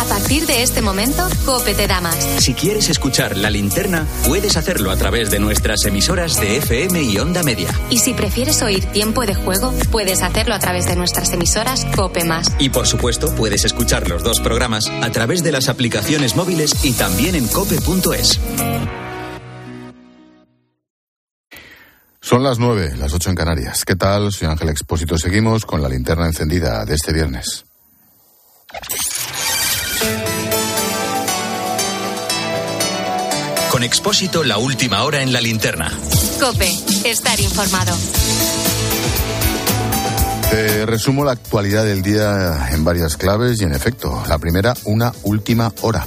A partir de este momento, Cope te da más. Si quieres escuchar la linterna, puedes hacerlo a través de nuestras emisoras de FM y Onda Media. Y si prefieres oír tiempo de juego, puedes hacerlo a través de nuestras emisoras Cope Más. Y por supuesto, puedes escuchar los dos programas a través de las aplicaciones móviles y también en cope.es. Son las nueve, las ocho en Canarias. ¿Qué tal? Soy Ángel Expósito. Seguimos con la linterna encendida de este viernes. Con Expósito, la última hora en la linterna. Cope, estar informado. Te resumo la actualidad del día en varias claves y en efecto, la primera, una última hora.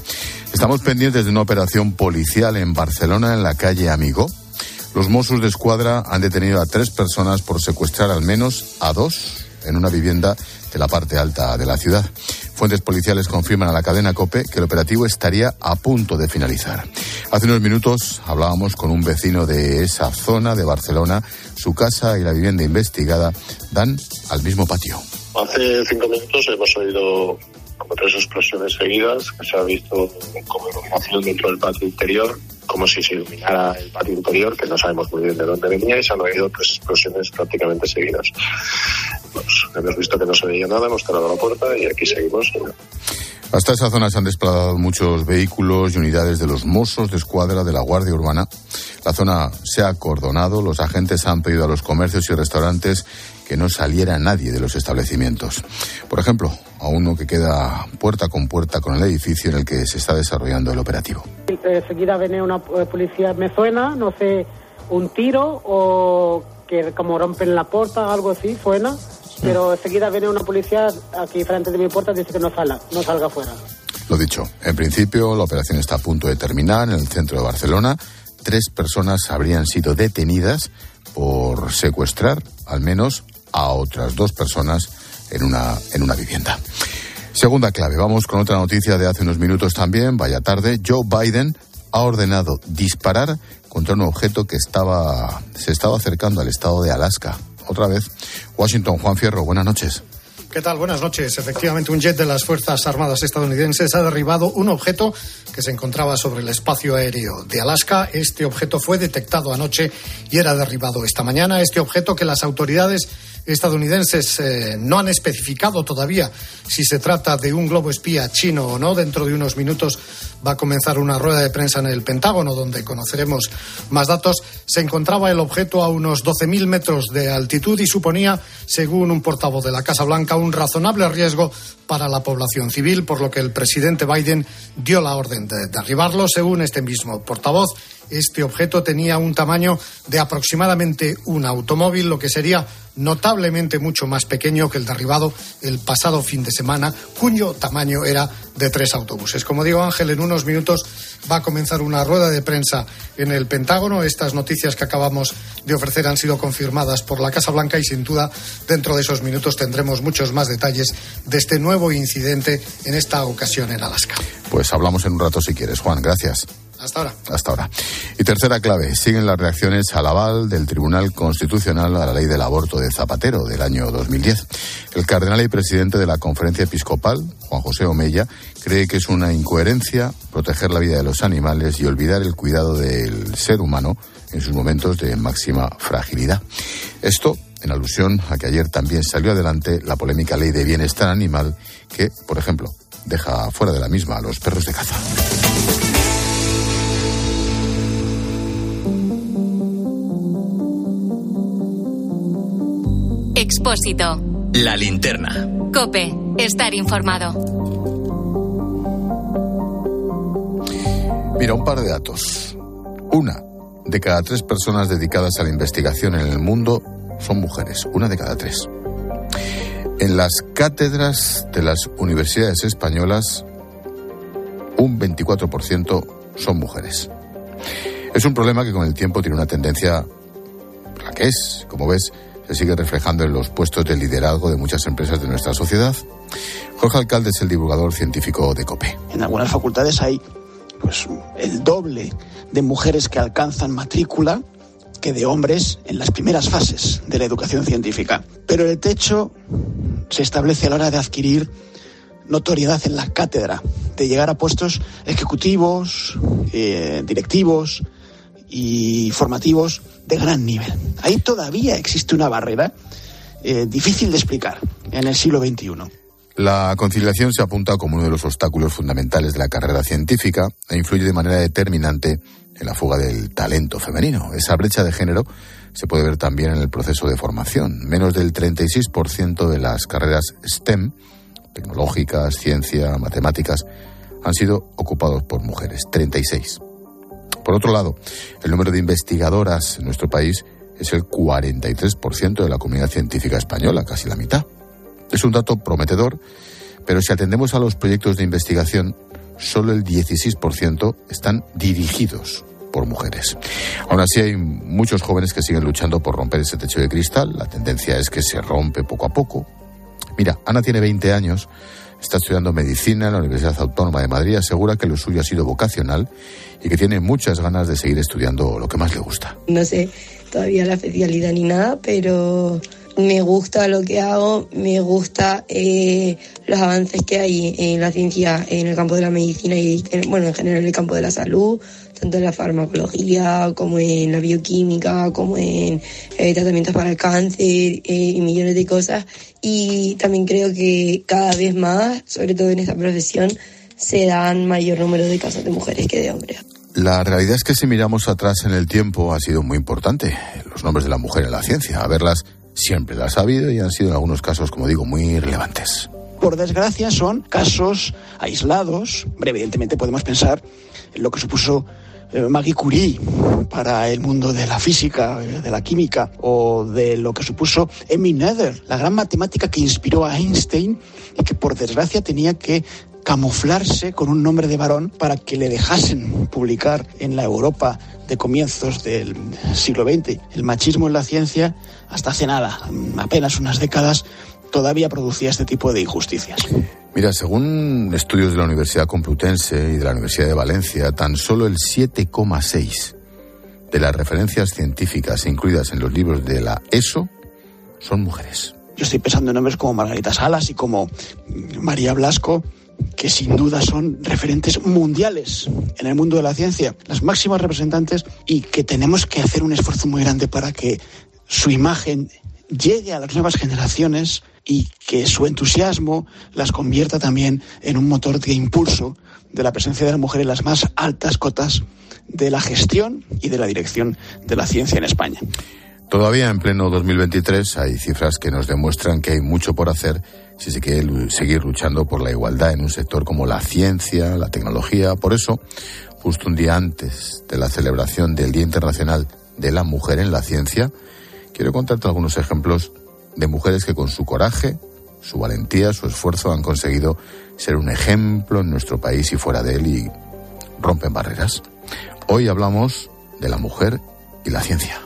Estamos pendientes de una operación policial en Barcelona, en la calle Amigo. Los Mossos de Escuadra han detenido a tres personas por secuestrar al menos a dos en una vivienda de la parte alta de la ciudad. Fuentes policiales confirman a la cadena COPE que el operativo estaría a punto de finalizar. Hace unos minutos hablábamos con un vecino de esa zona de Barcelona. Su casa y la vivienda investigada dan al mismo patio. Hace cinco minutos hemos oído como tres explosiones seguidas, que se ha visto como iluminación dentro del patio interior, como si se iluminara el patio interior, que no sabemos muy bien de dónde venía, y se han oído tres explosiones prácticamente seguidas. Pues, hemos visto que no se veía nada, hemos cerrado la puerta y aquí seguimos. Hasta esa zona se han desplazado muchos vehículos y unidades de los Mossos de Escuadra de la Guardia Urbana. La zona se ha acordonado, los agentes han pedido a los comercios y restaurantes que no saliera nadie de los establecimientos. Por ejemplo, a uno que queda puerta con puerta con el edificio en el que se está desarrollando el operativo. Enseguida viene una policía, me suena, no sé, un tiro o que como rompen la puerta, algo así, suena pero enseguida viene una policía aquí frente de mi puerta y dice que no salga, no salga fuera. Lo dicho, en principio la operación está a punto de terminar en el centro de Barcelona. Tres personas habrían sido detenidas por secuestrar al menos a otras dos personas en una, en una vivienda. Segunda clave, vamos con otra noticia de hace unos minutos también, vaya tarde. Joe Biden ha ordenado disparar contra un objeto que estaba, se estaba acercando al estado de Alaska otra vez. Washington, Juan Fierro, buenas noches. ¿Qué tal? Buenas noches. Efectivamente, un jet de las Fuerzas Armadas estadounidenses ha derribado un objeto que se encontraba sobre el espacio aéreo de Alaska. Este objeto fue detectado anoche y era derribado esta mañana. Este objeto que las autoridades estadounidenses eh, no han especificado todavía si se trata de un globo espía chino o no. Dentro de unos minutos va a comenzar una rueda de prensa en el Pentágono donde conoceremos más datos. Se encontraba el objeto a unos 12.000 metros de altitud y suponía, según un portavoz de la Casa Blanca, un razonable riesgo para la población civil, por lo que el presidente Biden dio la orden de derribarlo. Según este mismo portavoz, este objeto tenía un tamaño de aproximadamente un automóvil, lo que sería notablemente mucho más pequeño que el derribado el pasado fin de semana, cuyo tamaño era de tres autobuses. Como digo, Ángel, en unos minutos va a comenzar una rueda de prensa en el Pentágono. Estas noticias que acabamos de ofrecer han sido confirmadas por la Casa Blanca y sin duda dentro de esos minutos tendremos muchos más detalles de este nuevo incidente en esta ocasión en Alaska. Pues hablamos en un rato si quieres, Juan. Gracias. Hasta ahora. Hasta ahora. Y tercera clave, siguen las reacciones al aval del Tribunal Constitucional a la ley del aborto de Zapatero del año 2010. El cardenal y presidente de la Conferencia Episcopal, Juan José Omella, cree que es una incoherencia proteger la vida de los animales y olvidar el cuidado del ser humano en sus momentos de máxima fragilidad. Esto en alusión a que ayer también salió adelante la polémica ley de bienestar animal que, por ejemplo, deja fuera de la misma a los perros de caza. Expósito. La linterna. Cope. Estar informado. Mira, un par de datos. Una de cada tres personas dedicadas a la investigación en el mundo son mujeres. Una de cada tres. En las cátedras de las universidades españolas, un 24% son mujeres. Es un problema que con el tiempo tiene una tendencia, la que es, como ves, se sigue reflejando en los puestos de liderazgo de muchas empresas de nuestra sociedad. Jorge Alcalde es el divulgador científico de COPE. En algunas facultades hay pues el doble de mujeres que alcanzan matrícula que de hombres en las primeras fases de la educación científica. Pero el techo se establece a la hora de adquirir notoriedad en la cátedra, de llegar a puestos ejecutivos, eh, directivos y formativos de gran nivel. Ahí todavía existe una barrera eh, difícil de explicar en el siglo XXI. La conciliación se apunta como uno de los obstáculos fundamentales de la carrera científica e influye de manera determinante en la fuga del talento femenino. Esa brecha de género se puede ver también en el proceso de formación. Menos del 36% de las carreras STEM, tecnológicas, ciencia, matemáticas, han sido ocupados por mujeres. 36. Por otro lado, el número de investigadoras en nuestro país es el 43% de la comunidad científica española, casi la mitad. Es un dato prometedor, pero si atendemos a los proyectos de investigación, solo el 16% están dirigidos por mujeres. Aún así hay muchos jóvenes que siguen luchando por romper ese techo de cristal. La tendencia es que se rompe poco a poco. Mira, Ana tiene 20 años, está estudiando medicina en la Universidad Autónoma de Madrid, asegura que lo suyo ha sido vocacional y que tiene muchas ganas de seguir estudiando lo que más le gusta. No sé todavía la especialidad ni nada, pero me gusta lo que hago, me gusta eh, los avances que hay en la ciencia, en el campo de la medicina y, bueno, en general en el campo de la salud, tanto en la farmacología como en la bioquímica, como en eh, tratamientos para el cáncer eh, y millones de cosas. Y también creo que cada vez más, sobre todo en esta profesión, se dan mayor número de casos de mujeres que de hombres. La realidad es que si miramos atrás en el tiempo ha sido muy importante los nombres de la mujer en la ciencia. A verlas siempre las ha habido y han sido en algunos casos, como digo, muy relevantes. Por desgracia son casos aislados. Evidentemente podemos pensar en lo que supuso eh, Maggie Curie para el mundo de la física, de la química, o de lo que supuso Emmy Noether, la gran matemática que inspiró a Einstein y que por desgracia tenía que camuflarse con un nombre de varón para que le dejasen publicar en la Europa de comienzos del siglo XX. El machismo en la ciencia, hasta hace nada, apenas unas décadas, todavía producía este tipo de injusticias. Mira, según estudios de la Universidad Complutense y de la Universidad de Valencia, tan solo el 7,6 de las referencias científicas incluidas en los libros de la ESO son mujeres. Yo estoy pensando en nombres como Margarita Salas y como María Blasco, que sin duda son referentes mundiales en el mundo de la ciencia, las máximas representantes, y que tenemos que hacer un esfuerzo muy grande para que su imagen llegue a las nuevas generaciones y que su entusiasmo las convierta también en un motor de impulso de la presencia de la mujer en las más altas cotas de la gestión y de la dirección de la ciencia en España. Todavía en pleno 2023 hay cifras que nos demuestran que hay mucho por hacer si se quiere seguir luchando por la igualdad en un sector como la ciencia, la tecnología. Por eso, justo un día antes de la celebración del Día Internacional de la Mujer en la Ciencia, quiero contarte algunos ejemplos de mujeres que con su coraje, su valentía, su esfuerzo han conseguido ser un ejemplo en nuestro país y fuera de él y rompen barreras. Hoy hablamos de la mujer y la ciencia.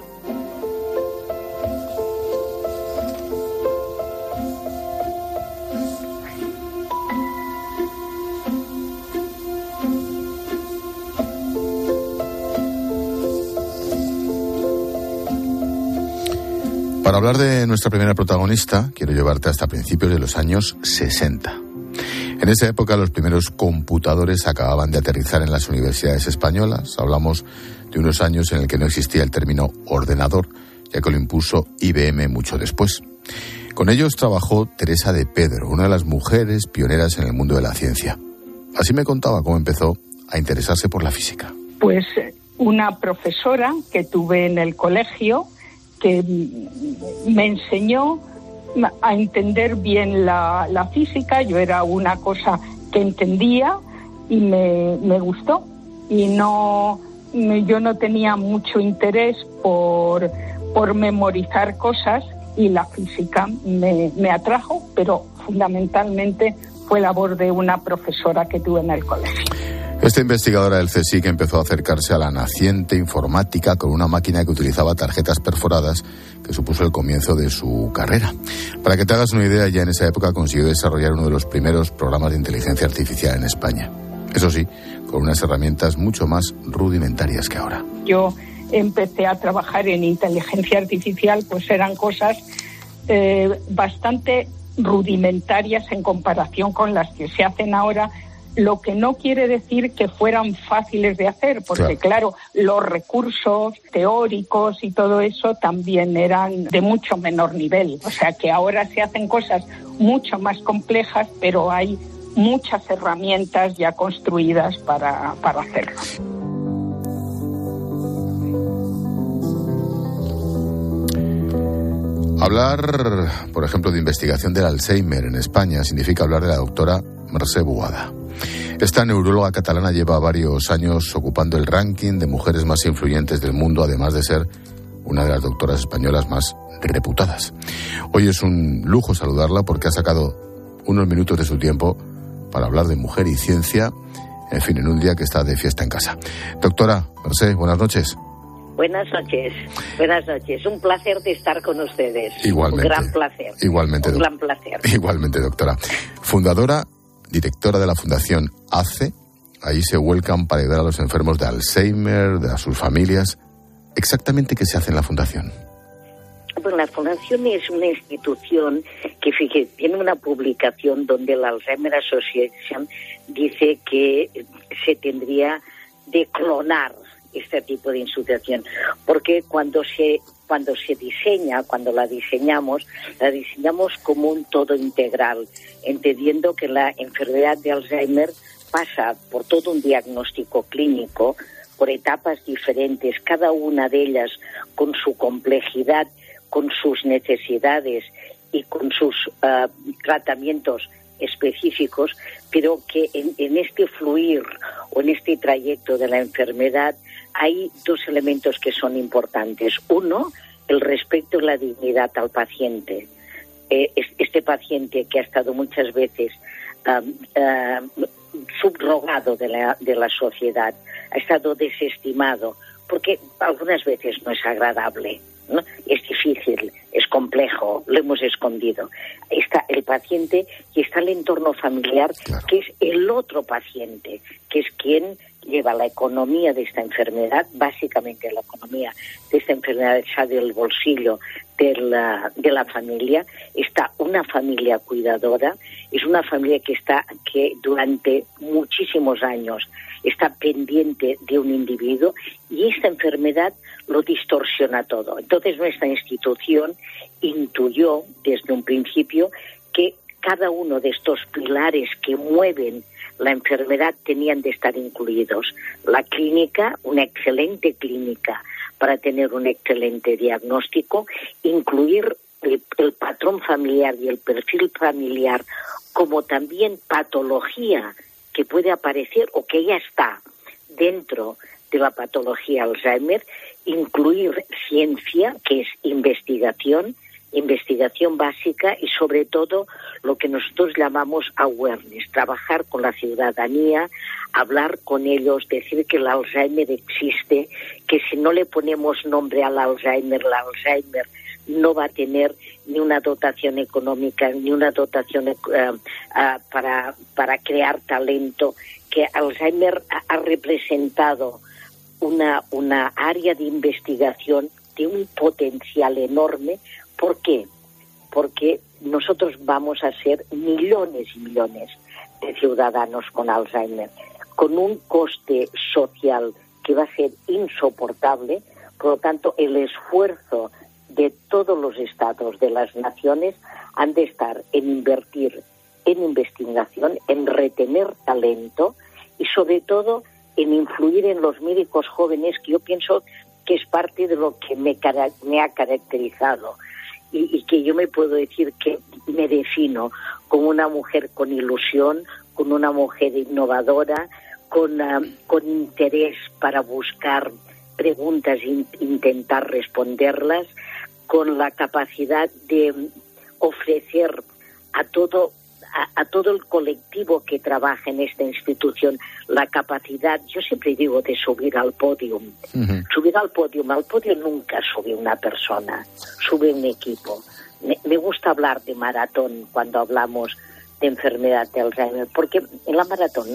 Para hablar de nuestra primera protagonista, quiero llevarte hasta principios de los años 60. En esa época los primeros computadores acababan de aterrizar en las universidades españolas. Hablamos de unos años en el que no existía el término ordenador, ya que lo impuso IBM mucho después. Con ellos trabajó Teresa de Pedro, una de las mujeres pioneras en el mundo de la ciencia. Así me contaba cómo empezó a interesarse por la física. Pues una profesora que tuve en el colegio que me enseñó a entender bien la, física. Yo era una cosa que entendía y me, gustó. Y no, yo no tenía mucho interés por, por memorizar cosas y la física me, me atrajo, pero fundamentalmente fue labor de una profesora que tuve en el colegio. Esta investigadora del CSIC empezó a acercarse a la naciente informática con una máquina que utilizaba tarjetas perforadas que supuso el comienzo de su carrera. Para que te hagas una idea, ya en esa época consiguió desarrollar uno de los primeros programas de inteligencia artificial en España. Eso sí, con unas herramientas mucho más rudimentarias que ahora. Yo empecé a trabajar en inteligencia artificial, pues eran cosas eh, bastante rudimentarias en comparación con las que se hacen ahora, lo que no quiere decir que fueran fáciles de hacer, porque claro. los recursos teóricos y todo eso también eran de mucho menor nivel. O sea que ahora se hacen cosas mucho más complejas, pero hay muchas herramientas ya construidas para, para hacerlo. Hablar, por ejemplo, de investigación del Alzheimer en España significa hablar de la doctora Mercè Boada. Esta neuróloga catalana lleva varios años ocupando el ranking de mujeres más influyentes del mundo, además de ser una de las doctoras españolas más reputadas. Hoy es un lujo saludarla porque ha sacado unos minutos de su tiempo para hablar de mujer y ciencia, en fin, en un día que está de fiesta en casa. Doctora Mercé, buenas noches. Buenas noches, buenas noches. Un placer de estar con ustedes. Igualmente. Un gran placer. Igualmente. Un gran placer. Igualmente, doctora. Fundadora directora de la Fundación ACE. Ahí se vuelcan para ayudar a los enfermos de Alzheimer, de a sus familias. ¿Exactamente qué se hace en la Fundación? Bueno, la Fundación es una institución que fíjate, tiene una publicación donde la Alzheimer Association dice que se tendría de clonar este tipo de institución, porque cuando se cuando se diseña, cuando la diseñamos, la diseñamos como un todo integral, entendiendo que la enfermedad de Alzheimer pasa por todo un diagnóstico clínico, por etapas diferentes, cada una de ellas con su complejidad, con sus necesidades y con sus uh, tratamientos específicos, pero que en, en, este fluir o en este trayecto de la enfermedad hay dos elementos que son importantes. Uno, el respeto y la dignidad al paciente. Eh, este paciente que ha estado muchas veces um, subrogado de la, de la sociedad, ha estado desestimado, porque algunas veces no es agradable, ¿no? es difícil, es complejo, lo hemos escondido. Está el paciente y está el entorno familiar, que es el otro paciente, que es quien lleva la economía de esta enfermedad, básicamente la economía de esta enfermedad sale del bolsillo de la, de la familia, está una familia cuidadora, es una familia que está que durante muchísimos años está pendiente de un individuo y esta enfermedad lo distorsiona todo. Entonces nuestra institución intuyó desde un principio que cada uno de estos pilares que mueven la enfermedad tenían de estar incluidos. La clínica, una excelente clínica para tener un excelente diagnóstico, incluir el, el, patrón familiar y el perfil familiar como también patología que puede aparecer o que ya está dentro de la patología Alzheimer, incluir ciencia, que es investigación, investigación básica y sobre todo lo que nosotros llamamos awareness, trabajar con la ciudadanía, hablar con ellos, decir que el Alzheimer existe, que si no le ponemos nombre al Alzheimer, el Alzheimer no va a tener ni una dotación económica, ni una dotación uh, uh, para, para crear talento, que Alzheimer ha, representado una, una área de investigación de un potencial enorme ¿Por qué? Porque nosotros vamos a ser millones y millones de ciudadanos con Alzheimer, con un coste social que va a ser insoportable. Por lo tanto, el esfuerzo de todos los estados, de las naciones, han de estar en invertir en investigación, en retener talento y sobre todo en influir en los médicos jóvenes, que yo pienso que es parte de lo que me, ha caracterizado. Y, que yo me puedo decir que me defino como una mujer con ilusión, con una mujer innovadora, con, uh, con interés para buscar preguntas e in, intentar responderlas, con la capacidad de ofrecer a todo a, a, todo el colectivo que trabaja en esta institución la capacidad, yo siempre digo, de subir al podio. Uh -huh. Subir al podio, al podio nunca sube una persona, sube un equipo. Me, me, gusta hablar de maratón cuando hablamos de enfermedad de Alzheimer, porque en la maratón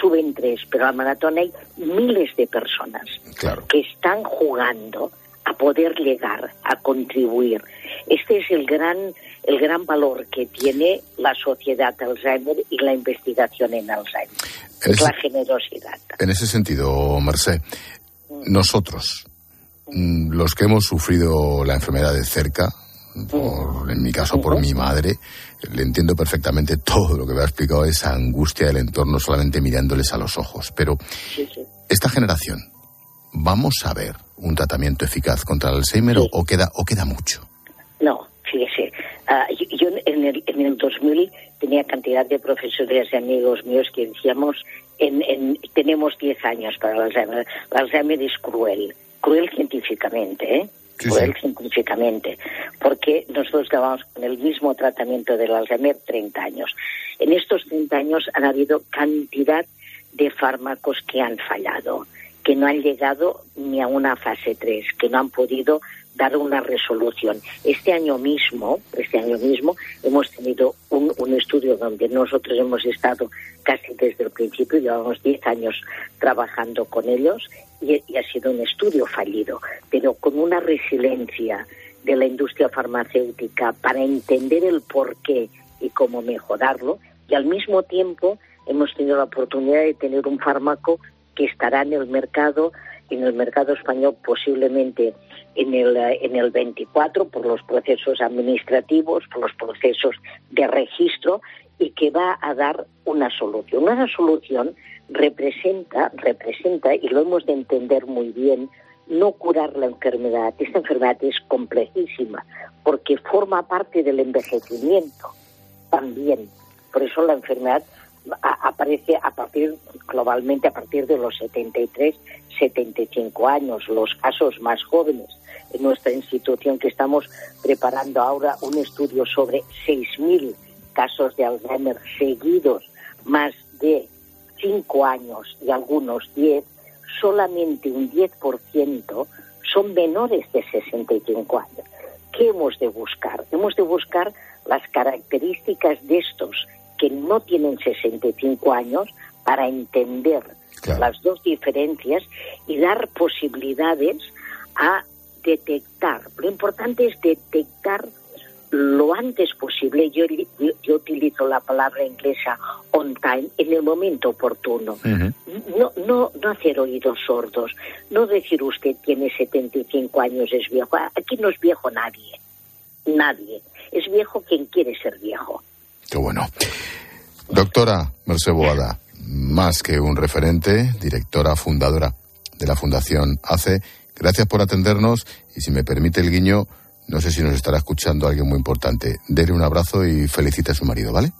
suben tres, pero en la maratón hay miles de personas claro. que están jugando a poder llegar, a contribuir. Este es el gran, el gran valor que tiene la sociedad Alzheimer y la investigación en Alzheimer. es la generosidad. En ese sentido, Merced, nosotros, mm, los que hemos sufrido la enfermedad de cerca, en mi caso por mi madre, le entiendo perfectamente todo lo que me ha explicado, esa angustia del entorno solamente mirándoles a los ojos. Pero esta generación, ¿vamos a ver un tratamiento eficaz contra el Alzheimer o, queda, o queda mucho? No, fíjese. Ah, yo en el, en el 2000 tenía cantidad de profesores y amigos míos que decíamos, en, tenemos 10 años para el Alzheimer. El Alzheimer es cruel, cruel científicamente, ¿eh? cruel científicamente, porque nosotros llevamos con el mismo tratamiento del Alzheimer 30 años. En estos 30 años han habido cantidad de fármacos que han fallado, que no han llegado ni a una fase 3, que no han podido dar una resolución. Este año mismo, este año mismo, hemos tenido un, estudio donde nosotros hemos estado casi desde el principio, llevamos 10 años trabajando con ellos y, ha sido un estudio fallido, pero con una resiliencia de la industria farmacéutica para entender el porqué y cómo mejorarlo, y al mismo tiempo hemos tenido la oportunidad de tener un fármaco que estará en el mercado, en el mercado español posiblemente en el, en el 24 por los procesos administrativos, por los procesos de registro y que va a dar una solución. Una solución representa, representa, y lo hemos de entender muy bien, no curar la enfermedad. Esta enfermedad es complejísima porque forma parte del envejecimiento también. Por eso la enfermedad aparece a partir globalmente a partir de los 73, 75 años, los casos más jóvenes. En nuestra institución que estamos preparando ahora un estudio sobre 6.000 casos de Alzheimer seguidos, más de 5 años y algunos 10, solamente un 10% son menores de 65 años. ¿Qué hemos de buscar? Hemos de buscar las características de estos que no tienen 65 años para entender las dos diferencias y dar posibilidades a detectar. Lo importante es detectar lo antes posible, yo, yo, utilizo la palabra inglesa on time, en el momento oportuno. no, no, no hacer oídos sordos, no decir usted tiene 75 años, es viejo. Aquí no es viejo nadie, nadie. Es viejo quien quiere ser viejo. Qué bueno. Doctora Merced Boada, más que un referente, directora fundadora de la Fundación ACE, gracias por atendernos y si me permite el guiño, no sé si nos estará escuchando alguien muy importante. Dele un abrazo y felicite a su marido, ¿vale?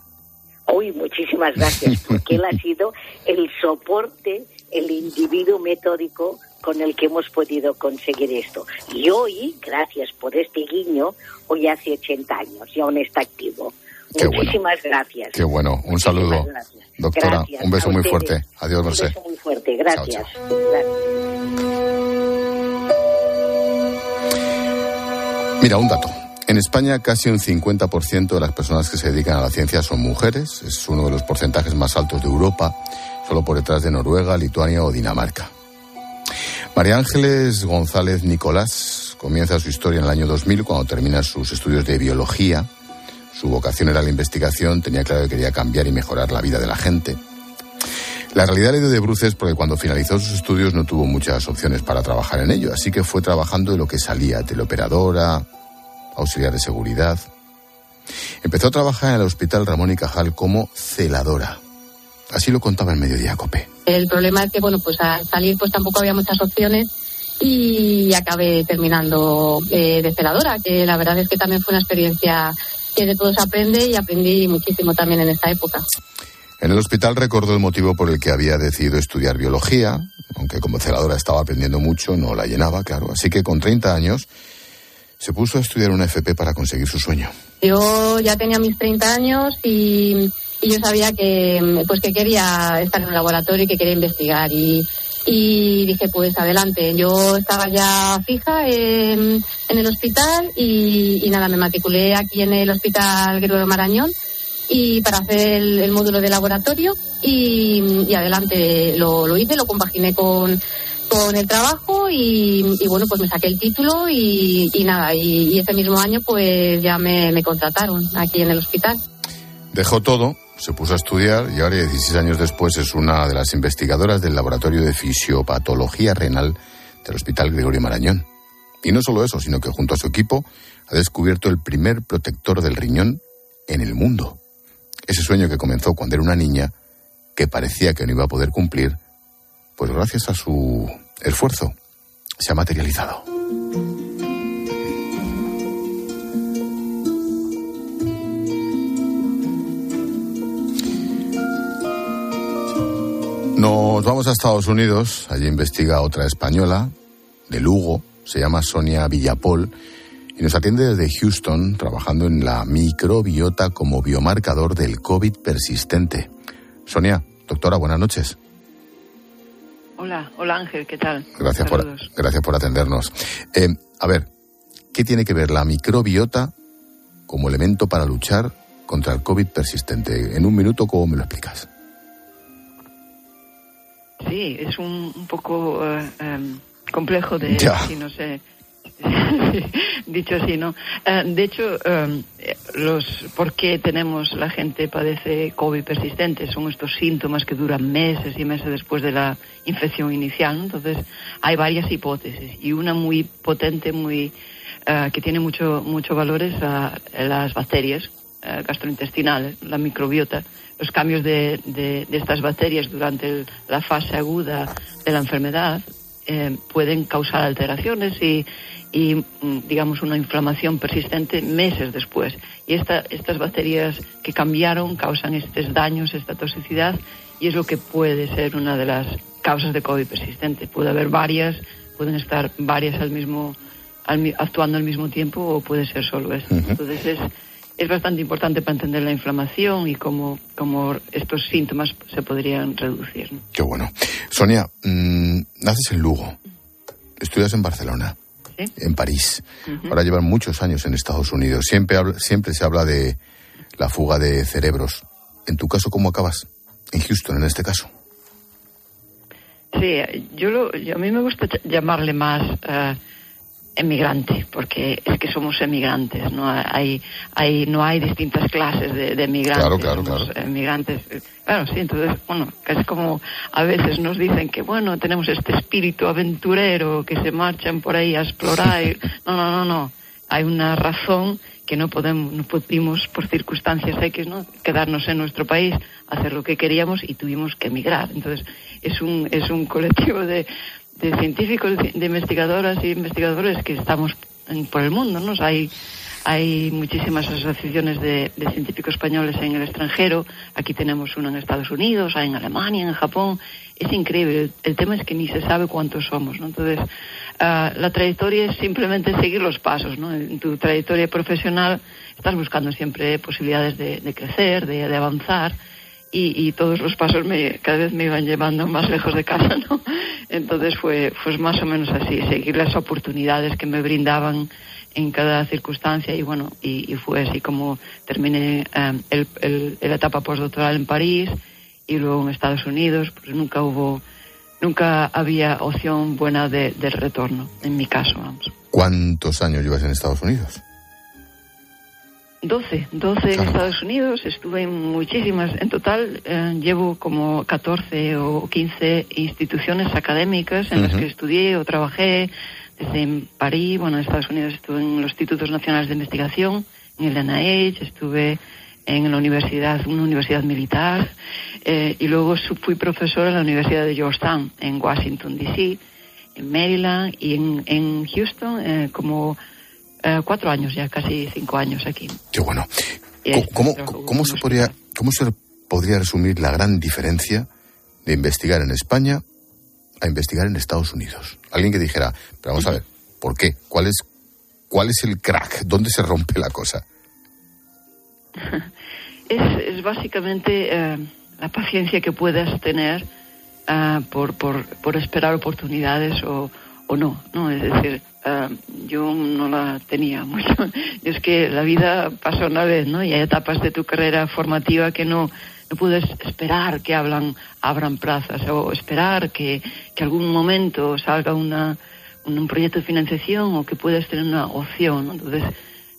Hoy muchísimas gracias, porque él ha sido el soporte, el individuo metódico con el que hemos podido conseguir esto. Y hoy, gracias por este guiño, hoy hace 80 años y aún está activo. Muchísimas gracias. Qué bueno, un saludo. Doctora, un beso muy fuerte. Adiós, Merced. Un beso muy fuerte, gracias. Mira, un dato. En España casi un 50% de las personas que se dedican a la ciencia son mujeres. Es uno de los porcentajes más altos de Europa, solo por detrás de Noruega, Lituania o Dinamarca. María Ángeles González Nicolás comienza su historia en el año 2000 cuando termina sus estudios de biología su vocación era la investigación, tenía claro que quería cambiar y mejorar la vida de la gente. La realidad le dio de bruces porque cuando finalizó sus estudios no tuvo muchas opciones para trabajar en ello, así que fue trabajando de lo que salía, teleoperadora, auxiliar de seguridad. Empezó a trabajar en el Hospital Ramón y Cajal como celadora. Así lo contaba en Mediodía Cope. El problema es que, bueno, pues al salir pues tampoco había muchas opciones y acabé terminando eh, de celadora, que la verdad es que también fue una experiencia que de todo se aprende y aprendí muchísimo también en esta época. En el hospital recordó el motivo por el que había decidido estudiar biología, aunque como celadora estaba aprendiendo mucho, no la llenaba, claro. Así que con 30 años se puso a estudiar una FP para conseguir su sueño. Yo ya tenía mis 30 años y, y yo sabía que, pues que quería estar en un laboratorio y que quería investigar. Y, y dije, pues adelante. Yo estaba ya fija en, el hospital y, nada, me matriculé aquí en el Hospital Guerrero Marañón y para hacer el, módulo de laboratorio y, adelante lo, lo, hice, lo compaginé con, con el trabajo y, bueno, pues me saqué el título y, nada, y, ese mismo año pues ya me contrataron aquí en el hospital. Dejó todo, se puso a estudiar y ahora, 16 años después, es una de las investigadoras del Laboratorio de Fisiopatología Renal del Hospital Gregorio Marañón. Y no solo eso, sino que junto a su equipo ha descubierto el primer protector del riñón en el mundo. Ese sueño que comenzó cuando era una niña, que parecía que no iba a poder cumplir, pues gracias a su esfuerzo se ha materializado. Nos vamos a Estados Unidos, allí investiga otra española, de Lugo, se llama Sonia Villapol, y nos atiende desde Houston, trabajando en la microbiota como biomarcador del COVID persistente. Sonia, doctora, buenas noches. Hola, hola Ángel, ¿qué tal? Gracias, por, gracias por atendernos. Eh, a ver, ¿qué tiene que ver la microbiota como elemento para luchar contra el COVID persistente? En un minuto, ¿cómo me lo explicas? Sí, es un, poco eh, em, complejo de si no sé dicho así, ¿no? Eh, de hecho, em, los ¿por qué tenemos la gente padece COVID persistente? Son estos síntomas que duran meses y meses después de la infección inicial. Entonces, hay varias hipótesis y una muy potente, muy eh, que tiene mucho mucho valor es las bacterias gastrointestinales, la microbiota los cambios de, de, estas bacterias durante la fase aguda de la enfermedad eh, pueden causar alteraciones y, y, mm, digamos, una inflamación persistente meses después. Y esta, estas bacterias que cambiaron causan estos daños, esta toxicidad, y es lo que puede ser una de las causas de COVID persistente. Puede haber varias, pueden estar varias al mismo, actuando al mismo tiempo o puede ser solo esto. Entonces es es bastante importante para entender la inflamación y cómo, cómo estos síntomas se podrían reducir. Qué bueno. Sonia, mmm, naces en Lugo, estudias en Barcelona, en París. Ahora llevan muchos años en Estados Unidos. Siempre, siempre se habla de la fuga de cerebros. En tu caso, ¿cómo acabas? En Houston, en este caso. Sí, yo, lo, a mí me gusta llamarle más... Uh, emigrante, porque es que somos emigrantes, no hay, hay no hay distintas clases de, de emigrantes, claro, claro, claro. emigrantes, claro, sí, entonces, bueno, es como a veces nos dicen que, bueno, tenemos este espíritu aventurero, que se marchan por ahí a explorar, no, no, no, no, hay una razón que no podemos, no pudimos por circunstancias X, ¿no? quedarnos en nuestro país, hacer lo que queríamos y tuvimos que emigrar, entonces es un, es un colectivo de de científicos, de investigadoras y investigadores que estamos por el mundo, ¿no? Hay, hay muchísimas asociaciones de, científicos españoles en el extranjero. Aquí tenemos una en Estados Unidos, hay en Alemania, en Japón. Es increíble. El tema es que ni se sabe cuántos somos, ¿no? Entonces, ah, la trayectoria es simplemente seguir los pasos, ¿no? En tu trayectoria profesional estás buscando siempre posibilidades de, crecer, de, de avanzar y, todos los pasos me, cada vez me iban llevando más lejos de casa, ¿no? Entonces fue, fue más o menos así, seguir las oportunidades que me brindaban en cada circunstancia y bueno, y, fue así como terminé eh, el, la etapa postdoctoral en París y luego en Estados Unidos, pues nunca hubo, nunca había opción buena de, del retorno, en mi caso, vamos. ¿Cuántos años llevas en Estados Unidos? 12, 12 en Estados Unidos, estuve en muchísimas, en total eh, llevo como 14 o 15 instituciones académicas en las que estudié o trabajé, desde en París, bueno, en Estados Unidos estuve en los Institutos Nacionales de Investigación, en el NIH, estuve en la universidad, una universidad militar, eh, y luego fui profesora en la Universidad de Georgetown, en Washington, D.C., en Maryland y en, en Houston eh, como eh, cuatro años ya, casi cinco años aquí. Qué bueno. ¿Cómo, cómo, se podría, ¿Cómo se podría resumir la gran diferencia de investigar en España a investigar en Estados Unidos? Alguien que dijera, pero vamos a ver, ¿por qué? ¿Cuál es, cuál es el crack? ¿Dónde se rompe la cosa? es, básicamente eh, la paciencia que puedas tener eh, por, por, por esperar oportunidades o, o no, ¿no? Es decir, Ah, yo no la tenía mucho. es que la vida pasa una vez, ¿no? Y hay etapas de tu carrera formativa que no, no puedes esperar que hablan, abran plazas o esperar que, que algún momento salga una, un, proyecto de financiación o que puedas tener una opción. Entonces,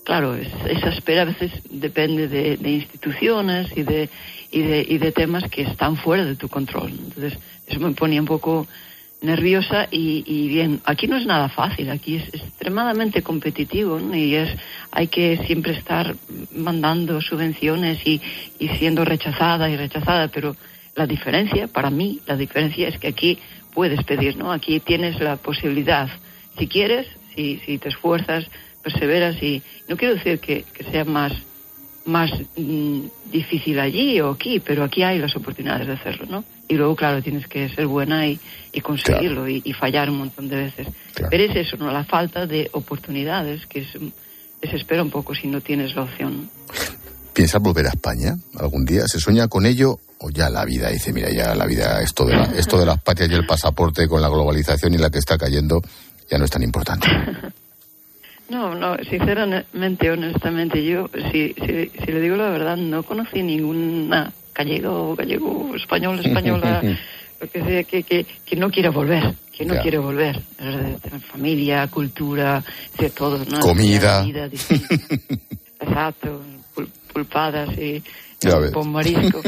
claro, esa espera a veces depende de, de instituciones y de, y, de, y de temas que están fuera de tu control. Entonces, eso me ponía un poco nerviosa y, bien, aquí no es nada fácil, aquí es, extremadamente competitivo y es hay que siempre estar mandando subvenciones y, y siendo rechazada y rechazada, pero la diferencia, para mí, la diferencia es que aquí puedes pedir, ¿no? Aquí tienes la posibilidad, si quieres, si, si te esfuerzas, perseveras y no quiero decir que, que sea más más mm, difícil allí o aquí, pero aquí hay las oportunidades de hacerlo, ¿no? Y luego, claro, tienes que ser buena y, y conseguirlo y, fallar un montón de veces. Pero es eso, ¿no? La falta de oportunidades, que es, desespera un poco si no tienes la opción. ¿Piensas volver a España algún día? ¿Se sueña con ello o ya la vida dice, mira, ya la vida, esto de, esto de las patrias y el pasaporte con la globalización y la que está cayendo ya no es tan importante? No, no, sinceramente, honestamente, yo, si, si, si, le digo la verdad, no conocí ninguna gallego, gallego, español, española, lo que sea, que, que, que no quiera volver, que no quiere volver. Familia, cultura, de todo, ¿no? Comida. Exacto, pulpadas y con marisco.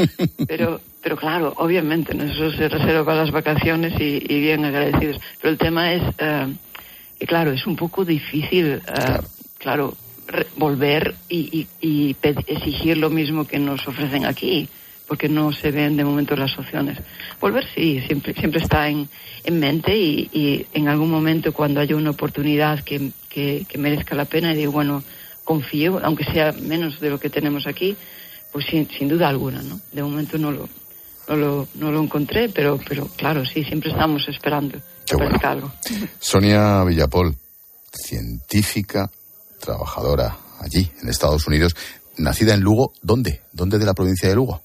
Pero, pero claro, obviamente, eso se reserva para las vacaciones y, bien agradecidos. Pero el tema es... Eh, y claro, es un poco difícil, eh, claro, volver y, exigir lo mismo que nos ofrecen aquí, porque no se ven de momento las opciones. Volver sí, siempre, siempre está en, en mente y, en algún momento cuando haya una oportunidad que, que, merezca la pena, y digo, bueno, confío, aunque sea menos de lo que tenemos aquí, pues sin, sin duda alguna, ¿no? De momento no lo, no lo, no lo encontré, pero, pero claro, sí, siempre estamos esperando. Sonia Villapol, científica, trabajadora allí, en Estados Unidos, nacida en Lugo, ¿dónde? ¿Dónde de la provincia de Lugo?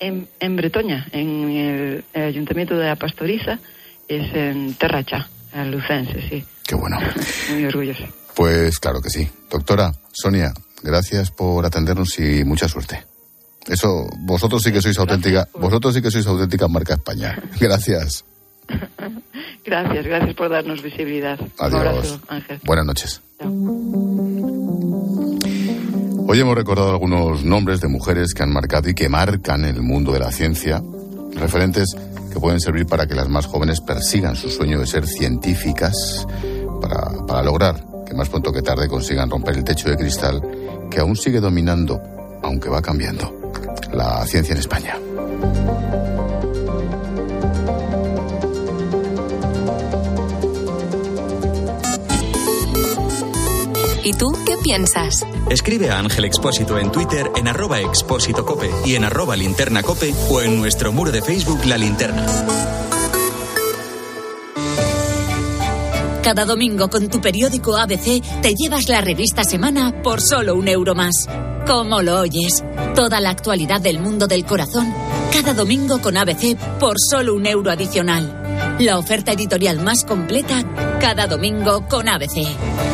En, en Bretoña, en el, Ayuntamiento de la Pastoriza, es en Terracha, en Lucense, sí. Qué bueno. Muy orgullosa. Pues claro que sí. Doctora Sonia, gracias por atendernos y mucha suerte. Eso, vosotros sí que sois auténtica, vosotros sí que sois auténtica marca España. Gracias. Gracias, gracias por darnos visibilidad. Adiós. Buenas noches. Hoy hemos recordado algunos nombres de mujeres que han marcado y que marcan el mundo de la ciencia, referentes que pueden servir para que las más jóvenes persigan su sueño de ser científicas, para, para lograr que más pronto que tarde consigan romper el techo de cristal que aún sigue dominando, aunque va cambiando, la ciencia en España. ¿Y tú qué piensas? Escribe a Ángel Expósito en Twitter en arroba expósito cope y en arroba linterna cope o en nuestro muro de Facebook La Linterna. Cada domingo con tu periódico ABC te llevas la revista Semana por solo un euro más. ¿Cómo lo oyes? Toda la actualidad del mundo del corazón, cada domingo con ABC por solo un euro adicional. La oferta editorial más completa, cada domingo con ABC.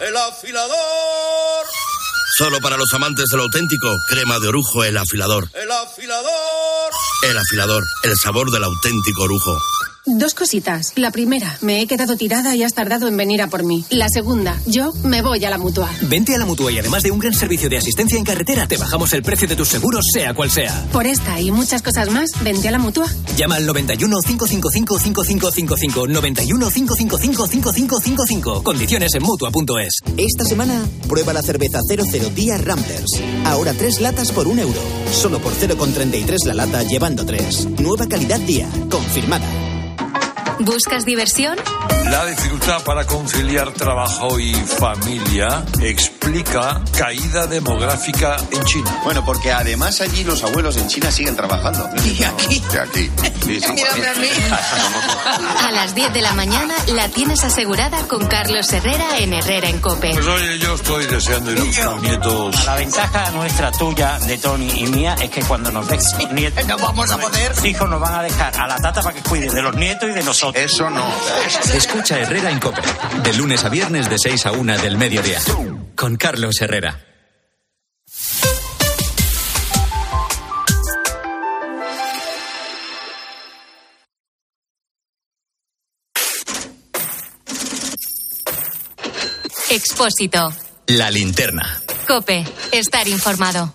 El afilador. Solo para los amantes del auténtico, crema de orujo, el afilador. El afilador. El afilador, el sabor del auténtico orujo. Dos cositas. La primera, me he quedado tirada y has tardado en venir a por mí. La segunda, yo me voy a la mutua. Vente a la mutua y además de un gran servicio de asistencia en carretera, te bajamos el precio de tus seguros, sea cual sea. Por esta y muchas cosas más, vente a la mutua. Llama al 91 555 5555. 91 555 5555. Condiciones en mutua.es. Esta semana, prueba la cerveza 00 Día Ramblers. Ahora tres latas por un euro. Solo por 0,33 la lata, llevando tres. Nueva calidad día. Confirmada. ¿Buscas diversión? La dificultad para conciliar trabajo y familia explica caída demográfica en China. Bueno, porque además allí los abuelos en China siguen trabajando. Y aquí. De aquí. Sí, sí. Mírame a mí. A las 10 de la mañana la tienes asegurada con Carlos Herrera en Herrera en Cope. Pues oye, yo estoy deseando ir a buscar nietos. La ventaja nuestra, tuya, de Tony y mía es que cuando nos des nietos, No vamos a poder. hijos nos van a dejar a la tata para que cuide de los nietos y de nosotros. Eso no. Escucha Herrera en Cope. De lunes a viernes de 6 a 1 del mediodía. Con Carlos Herrera. Expósito. La linterna. Cope. Estar informado.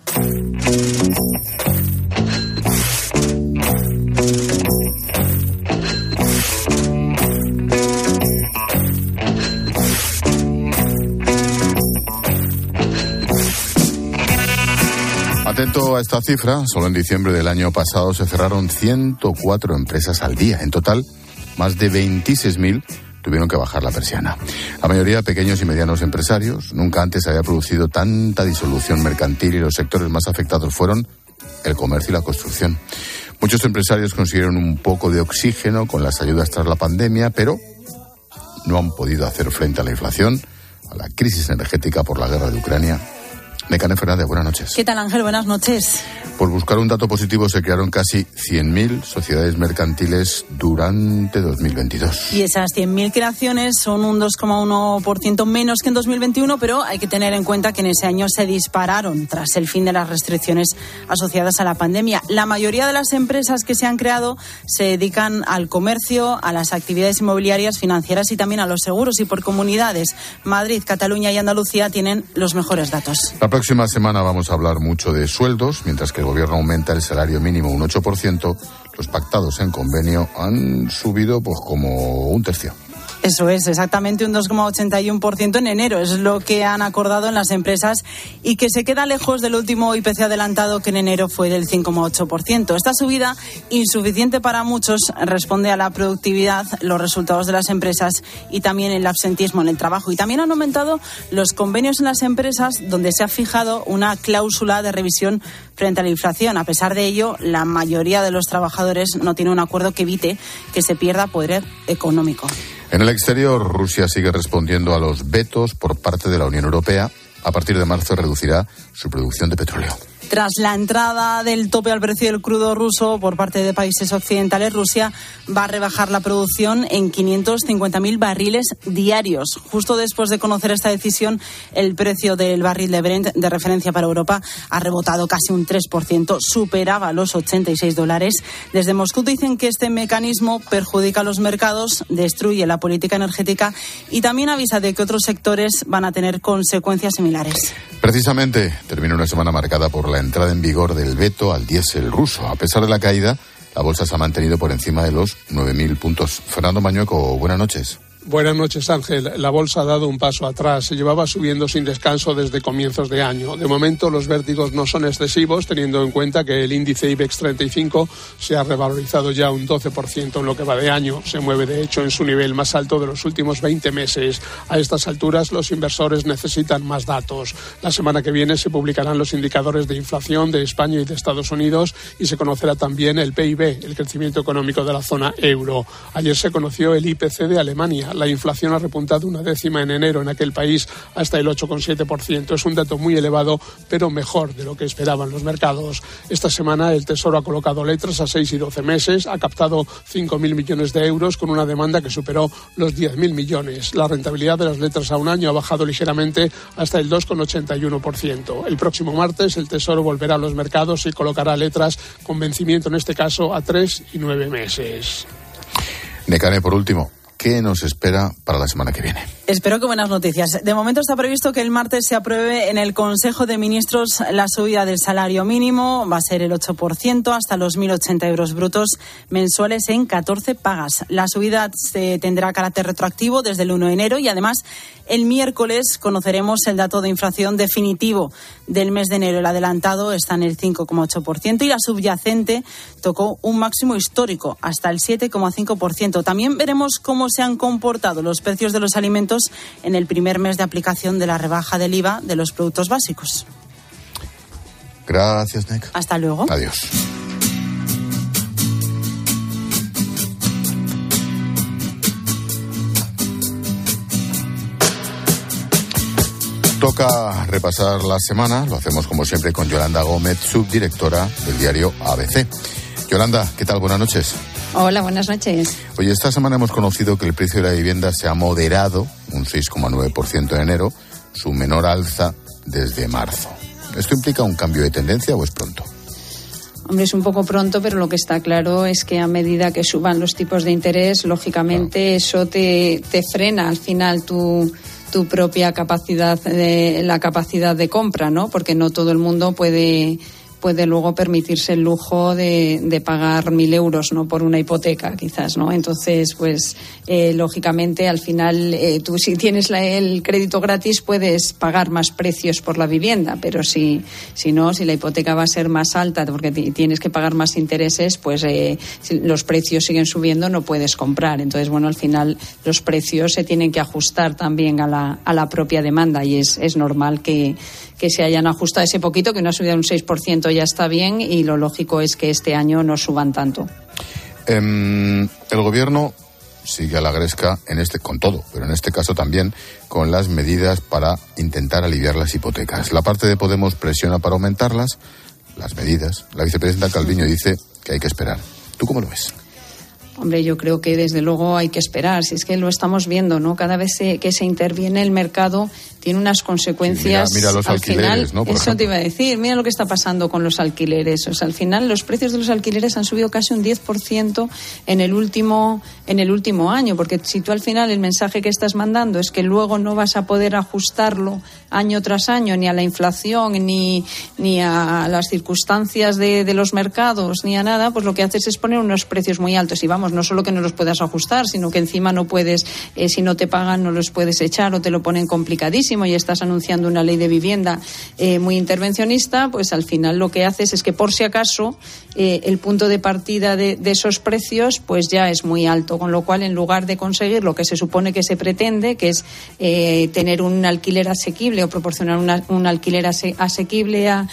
A esta cifra, solo en diciembre del año pasado se cerraron 104 empresas al día. En total, más de 26.000 tuvieron que bajar la persiana. La mayoría pequeños y medianos empresarios. Nunca antes había producido tanta disolución mercantil y los sectores más afectados fueron el comercio y la construcción. Muchos empresarios consiguieron un poco de oxígeno con las ayudas tras la pandemia, pero no han podido hacer frente a la inflación, a la crisis energética por la guerra de Ucrania. Mecane Fernández, buenas noches. ¿Qué tal, Ángel? Buenas noches. Por buscar un dato positivo se crearon casi 100.000 sociedades mercantiles durante 2022. Y esas 100.000 creaciones son un 2,1% menos que en 2021, pero hay que tener en cuenta que en ese año se dispararon tras el fin de las restricciones asociadas a la pandemia. La mayoría de las empresas que se han creado se dedican al comercio, a las actividades inmobiliarias, financieras y también a los seguros y por comunidades. Madrid, Cataluña y Andalucía tienen los mejores datos. La próxima semana vamos a hablar mucho de sueldos, mientras que el gobierno aumenta el salario mínimo un 8%, los pactados en convenio han subido pues como un tercio. Eso es, exactamente un 2,81% en enero. Es lo que han acordado en las empresas y que se queda lejos del último IPC adelantado que en enero fue del 5,8%. Esta subida, insuficiente para muchos, responde a la productividad, los resultados de las empresas y también el absentismo en el trabajo. Y también han aumentado los convenios en las empresas donde se ha fijado una cláusula de revisión frente a la inflación. A pesar de ello, la mayoría de los trabajadores no tiene un acuerdo que evite que se pierda poder económico. En el exterior, Rusia sigue respondiendo a los vetos por parte de la Unión Europea. A partir de marzo reducirá su producción de petróleo. Tras la entrada del tope al precio del crudo ruso por parte de países occidentales, Rusia va a rebajar la producción en 550.000 barriles diarios. Justo después de conocer esta decisión, el precio del barril de Brent de referencia para Europa ha rebotado casi un 3%, superaba los 86 dólares. Desde Moscú dicen que este mecanismo perjudica a los mercados, destruye la política energética y también avisa de que otros sectores van a tener consecuencias similares. Precisamente termina una semana marcada por la entrada en vigor del veto al diésel ruso. A pesar de la caída, la bolsa se ha mantenido por encima de los 9.000 puntos. Fernando Mañueco, buenas noches. Buenas noches, Ángel. La bolsa ha dado un paso atrás. Se llevaba subiendo sin descanso desde comienzos de año. De momento, los vértigos no son excesivos, teniendo en cuenta que el índice IBEX 35 se ha revalorizado ya un 12% en lo que va de año. Se mueve, de hecho, en su nivel más alto de los últimos 20 meses. A estas alturas, los inversores necesitan más datos. La semana que viene se publicarán los indicadores de inflación de España y de Estados Unidos y se conocerá también el PIB, el crecimiento económico de la zona euro. Ayer se conoció el IPC de Alemania la inflación ha repuntado una décima en enero en aquel país hasta el 8,7%. Es un dato muy elevado, pero mejor de lo que esperaban los mercados. Esta semana el Tesoro ha colocado letras a 6 y 12 meses, ha captado 5.000 millones de euros con una demanda que superó los 10.000 millones. La rentabilidad de las letras a un año ha bajado ligeramente hasta el 2,81%. El próximo martes el Tesoro volverá a los mercados y colocará letras con vencimiento en este caso a 3 y 9 meses. Necane, por último, qué nos espera para la semana que viene. Espero que buenas noticias. De momento está previsto que el martes se apruebe en el Consejo de Ministros la subida del salario mínimo. Va a ser el 8% hasta los 1.080 euros brutos mensuales en 14 pagas. La subida se tendrá carácter retroactivo desde el 1 de enero y además el miércoles conoceremos el dato de inflación definitivo del mes de enero. El adelantado está en el 5,8% y la subyacente tocó un máximo histórico hasta el 7,5%. También veremos cómo se han comportado los precios de los alimentos en el primer mes de aplicación de la rebaja del IVA de los productos básicos. Gracias, Nick. Hasta luego. Adiós. Toca repasar la semana, lo hacemos como siempre con Yolanda Gómez, subdirectora del diario ABC. Yolanda, ¿qué tal? Buenas noches. Hola, buenas noches. Oye, esta semana hemos conocido que el precio de la vivienda se ha moderado un 6,9% en enero, su menor alza desde marzo. ¿Esto implica un cambio de tendencia o es pronto? Hombre, es un poco pronto, pero lo que está claro es que a medida que suban los tipos de interés, lógicamente eso te, te frena al final tu, tu propia capacidad de la capacidad de compra, ¿no? Porque no todo el mundo puede puede luego permitirse el lujo de, de, pagar mil euros no por una hipoteca quizás no entonces pues eh, lógicamente al final eh, tú si tienes la, el crédito gratis puedes pagar más precios por la vivienda pero si si no si la hipoteca va a ser más alta porque tienes que pagar más intereses pues eh, si los precios siguen subiendo no puedes comprar. Entonces bueno al final los precios se tienen que ajustar también a la, a la propia demanda y es, es normal que que se hayan ajustado ese poquito, que una subida de un 6% ya está bien y lo lógico es que este año no suban tanto. Eh, el gobierno sigue a la gresca en este con todo, pero en este caso también con las medidas para intentar aliviar las hipotecas. La parte de Podemos presiona para aumentarlas, las medidas. La vicepresidenta Calviño dice que hay que esperar. ¿Tú cómo lo ves? Hombre, yo creo que desde luego hay que esperar. Si es que lo estamos viendo, ¿no? Cada vez se, que se interviene el mercado tiene unas consecuencias. Sí, mira, mira, los al alquileres, final, ¿no? Por eso ejemplo. te iba a decir. Mira lo que está pasando con los alquileres. O sea, al final los precios de los alquileres han subido casi un 10% en el último en el último año, porque si tú al final el mensaje que estás mandando es que luego no vas a poder ajustarlo año tras año ni a la inflación ni ni a las circunstancias de, de los mercados ni a nada, pues lo que haces es poner unos precios muy altos y vamos, no solo que no los puedas ajustar, sino que encima no puedes, eh, si no te pagan, no los puedes echar o te lo ponen complicadísimo y estás anunciando una ley de vivienda eh, muy intervencionista, pues al final lo que haces es que por si acaso eh, el punto de partida de, esos precios pues ya es muy alto, con lo cual en lugar de conseguir lo que se supone que se pretende, que es eh, tener un alquiler asequible o proporcionar un alquiler ase, asequible a,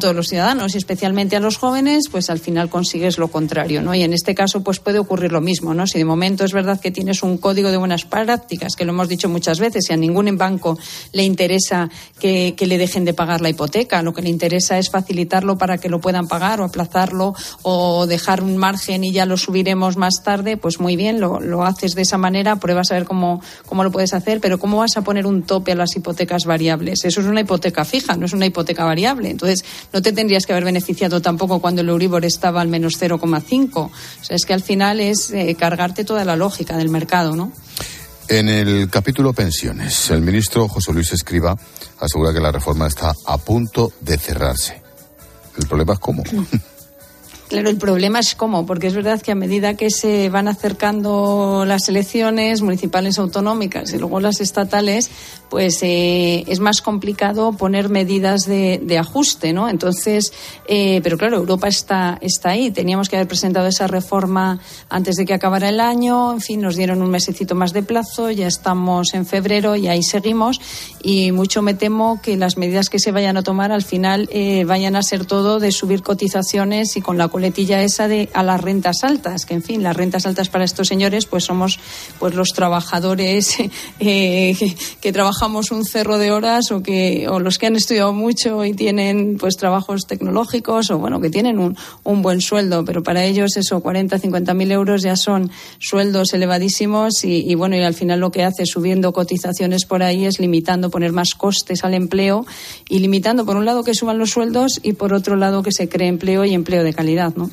todos los ciudadanos y especialmente a los jóvenes, pues al final consigues lo contrario, ¿no? Y en este caso pues puede ocurrir lo mismo, ¿no? Si de momento es verdad que tienes un código de buenas prácticas, que lo hemos dicho muchas veces, y a ningún banco le interesa que, que le dejen de pagar la hipoteca, lo que le interesa es facilitarlo para que lo puedan pagar o aplazarlo o dejar un margen y ya lo subiremos más tarde, pues muy bien, lo, lo haces de esa manera, pruebas a ver cómo, cómo lo puedes hacer, pero ¿cómo vas a poner un tope a las hipotecas variables? Eso es una hipoteca fija, no es una hipoteca variable. Entonces, no te tendrías que haber beneficiado tampoco cuando el Euribor estaba al menos 0,5. O sea, es que al final es eh, cargarte toda la lógica del mercado, ¿no? En el capítulo pensiones, el ministro José Luis Escriba asegura que la reforma está a punto de cerrarse. El problema es cómo. Claro, el problema es cómo, porque es verdad que a medida que se van acercando las elecciones municipales autonómicas y luego las estatales, pues eh, es más complicado poner medidas de, de ajuste, ¿no? Entonces, eh, pero claro, Europa está, está ahí. Teníamos que haber presentado esa reforma antes de que acabara el año. En fin, nos dieron un mesecito más de plazo. Ya estamos en febrero y ahí seguimos. Y mucho me temo que las medidas que se vayan a tomar al final eh, vayan a ser todo de subir cotizaciones y con la coletilla esa de a las rentas altas, que en fin, las rentas altas para estos señores pues somos pues los trabajadores eh, que, trabajamos un cerro de horas o que o los que han estudiado mucho y tienen pues trabajos tecnológicos o bueno, que tienen un, un buen sueldo, pero para ellos eso 40, 50 mil euros ya son sueldos elevadísimos y bueno, y al final lo que hace subiendo cotizaciones por ahí es limitando, poner más costes al empleo y limitando por un lado que suban los sueldos y por otro lado que se cree empleo y empleo de calidad. ¿No?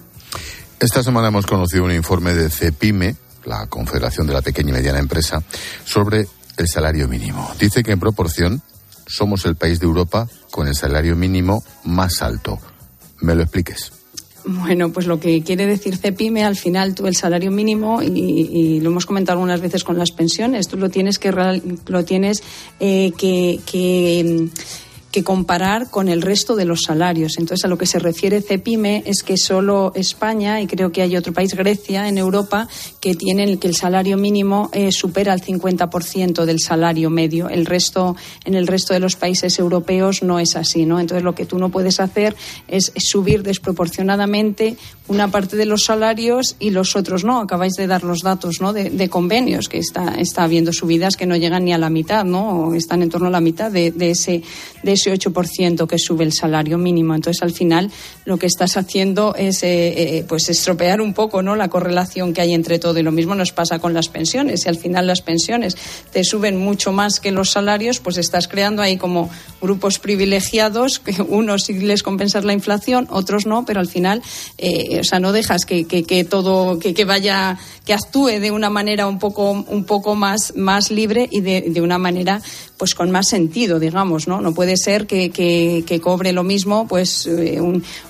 Esta semana hemos conocido un informe de CEPIME la Confederación de la Pequeña y Mediana Empresa, sobre el salario mínimo. Dice que en proporción somos el país de Europa con el salario mínimo más alto. ¿Me lo expliques? Bueno, pues lo que quiere decir CEPIME, al final tú el salario mínimo, y, y lo hemos comentado algunas veces con las pensiones, tú lo tienes que, lo tienes, eh, que, que que comparar con el resto de los salarios. Entonces, a lo que se refiere CEPIME es que solo España, y creo que hay otro país, Grecia, en Europa, que tienen que el salario mínimo eh, supera el 50% del salario medio. El resto, en el resto de los países europeos no es así, ¿no? Entonces, lo que tú no puedes hacer es subir desproporcionadamente una parte de los salarios y los otros no. Acabáis de dar los datos, ¿no? De, convenios, que está, está habiendo subidas que no llegan ni a la mitad, ¿no? O están en torno a la mitad de, de ese, de ese 8% que sube el salario mínimo. Entonces, al final, lo que estás haciendo es eh, eh, pues estropear un poco ¿no? la correlación que hay entre todo. Y lo mismo nos pasa con las pensiones. Si al final las pensiones te suben mucho más que los salarios, pues estás creando ahí como grupos privilegiados, que unos sí les compensas la inflación, otros no, pero al final, eh, o sea, no dejas que, todo, que, que, vaya, que actúe de una manera un poco, un poco más, más libre y de, de una manera pues con más sentido, digamos, ¿no? No puede ser que, que, cobre lo mismo pues eh,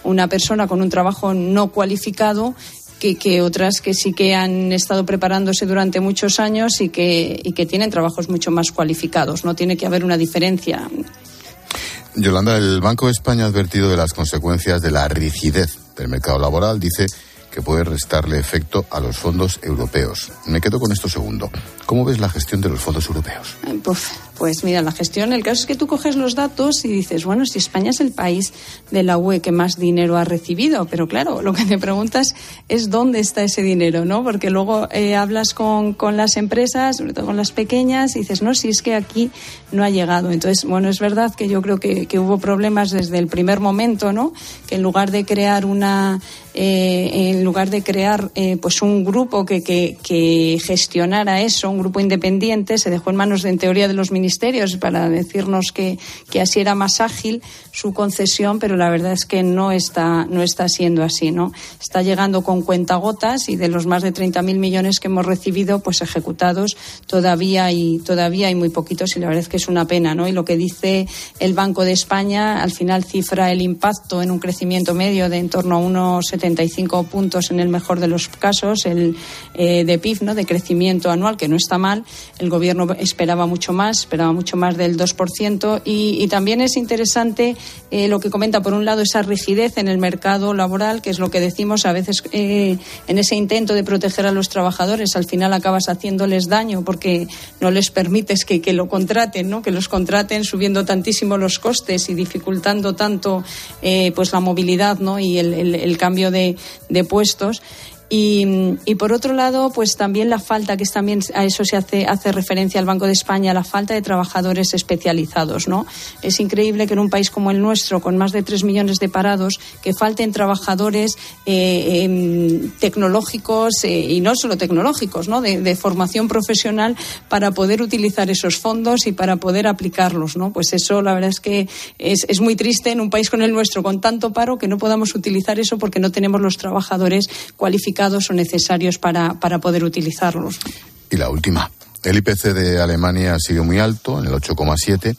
una persona con un trabajo no cualificado que, que, otras que sí que han estado preparándose durante muchos años y que, y que tienen trabajos mucho más cualificados. No tiene que haber una diferencia. Yolanda, el Banco de España ha advertido de las consecuencias de la rigidez del mercado laboral. Dice que puede restarle efecto a los fondos europeos. Me quedo con esto segundo. ¿Cómo ves la gestión de los fondos europeos? Pues, pues mira, la gestión, el caso es que tú coges los datos y dices, bueno, si España es el país de la UE que más dinero ha recibido, pero claro, lo que te preguntas es dónde está ese dinero, ¿no? Porque luego eh, hablas con, con las empresas, sobre todo con las pequeñas, y dices, no, si es que aquí no ha llegado. Entonces, bueno, es verdad que yo creo que, que hubo problemas desde el primer momento, ¿no? Que en lugar de crear una eh, en lugar de crear eh, pues un grupo que, que, gestionara eso, un grupo independiente, se dejó en manos de, en teoría de los ministerios para decirnos que, que, así era más ágil su concesión, pero la verdad es que no está, no está siendo así, ¿no? Está llegando con cuentagotas y de los más de 30.000 millones que hemos recibido, pues ejecutados todavía hay, todavía hay muy poquitos y la verdad es que es una pena, ¿no? Y lo que dice el Banco de España al final cifra el impacto en un crecimiento medio de en torno a unos 75 puntos en el mejor de los casos, el eh, de PIB, ¿no? de crecimiento anual, que no está mal. El gobierno esperaba mucho más, mucho más del 2%. Y, y también es interesante eh, lo que comenta, por un lado, esa rigidez en el mercado laboral, que es lo que decimos a veces eh, en ese intento de proteger a los trabajadores, al final acabas haciéndoles daño porque no les permites que, que lo contraten, ¿no? que los contraten subiendo tantísimo los costes y dificultando tanto pues la movilidad ¿no? y el, el, el cambio de, de puestos y, por otro lado, pues también la falta, que es también a eso se hace, referencia al Banco de España, la falta de trabajadores especializados, ¿no? Es increíble que en un país como el nuestro, con más de tres millones de parados, que falten trabajadores eh, eh, tecnológicos eh, y no solo tecnológicos, ¿no? De, formación profesional para poder utilizar esos fondos y para poder aplicarlos, ¿no? Pues eso, la verdad es que es muy triste en un país como el nuestro, con tanto paro, que no podamos utilizar eso porque no tenemos los trabajadores cualificados o necesarios para, para poder utilizarlos. Y la última. El IPC de Alemania sido muy alto, en el 8,7.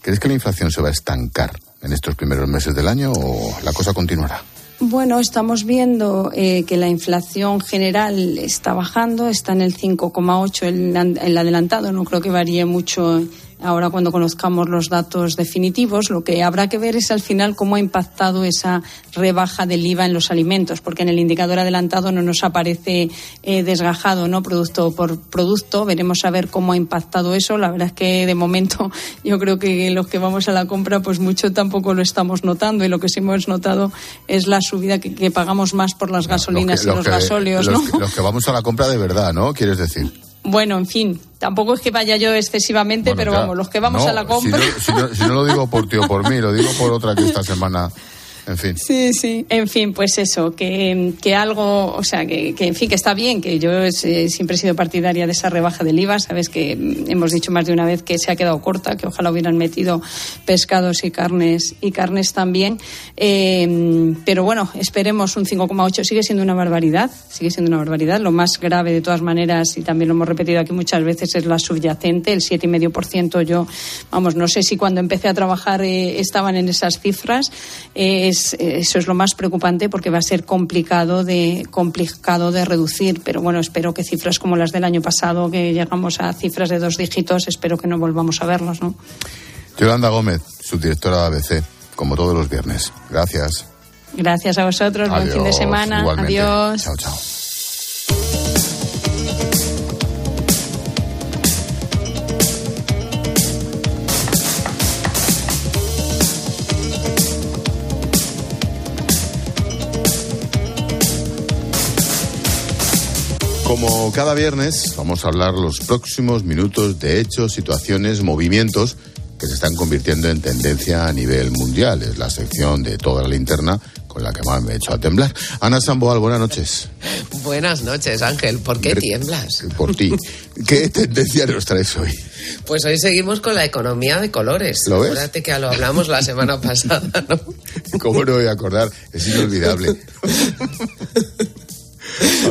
¿Crees que la inflación se va a estancar en estos primeros meses del año o la cosa continuará? Bueno, estamos viendo eh, que la inflación general está bajando, está en el 5,8 el, el adelantado, no creo que varíe mucho ahora cuando conozcamos los datos definitivos, lo que habrá que ver es al final cómo ha impactado esa rebaja del IVA en los alimentos, porque en el indicador adelantado no nos aparece eh, desgajado, ¿no? Producto por producto. Veremos a ver cómo ha impactado eso. La verdad es que de momento yo creo que los que vamos a la compra, pues mucho tampoco lo estamos notando y lo que sí hemos notado es la subida que, pagamos más por las gasolinas y los, gasóleos, ¿no? los que vamos a la compra de verdad, ¿no? ¿Quieres decir? Bueno, en fin, tampoco es que vaya yo excesivamente, pero vamos, los que vamos a la compra. Si no, lo digo por ti o por mí, lo digo por otra que esta semana En fin. Sí, sí. En fin, pues eso, que, que algo, o sea, que, que, en fin, que está bien, que yo eh, siempre he sido partidaria de esa rebaja del IVA. Sabes que mm, hemos dicho más de una vez que se ha quedado corta, que ojalá hubieran metido pescados y carnes y carnes también. Eh, pero bueno, esperemos un 5,8. Sigue siendo una barbaridad, sigue siendo una barbaridad. Lo más grave, de todas maneras, y también lo hemos repetido aquí muchas veces, es la subyacente, el 7,5%. Yo, vamos, no sé si cuando empecé a trabajar eh, estaban en esas cifras. Eh, eso es lo más preocupante porque va a ser complicado de, complicado de reducir. Pero bueno, espero que cifras como las del año pasado, que llegamos a cifras de dos dígitos, espero que no volvamos a verlos, ¿no? Yolanda Gómez, subdirectora de ABC, como todos los viernes. Gracias. Gracias a vosotros. Buen fin de semana. Igualmente. Adiós. Chao, chao. Como cada viernes, vamos a hablar los próximos minutos de hechos, situaciones, movimientos que se están convirtiendo en tendencia a nivel mundial. Es la sección de toda la linterna con la que más me he hecho a temblar. Ana Samboal, buenas noches. Buenas noches, Ángel. ¿Por qué tiemblas? Por ti. ¿Qué tendencia nos traes hoy? Pues hoy seguimos con la economía de colores. ¿Lo ves? Acuérdate que lo hablamos la semana pasada, ¿no? ¿Cómo no voy a acordar? Es inolvidable.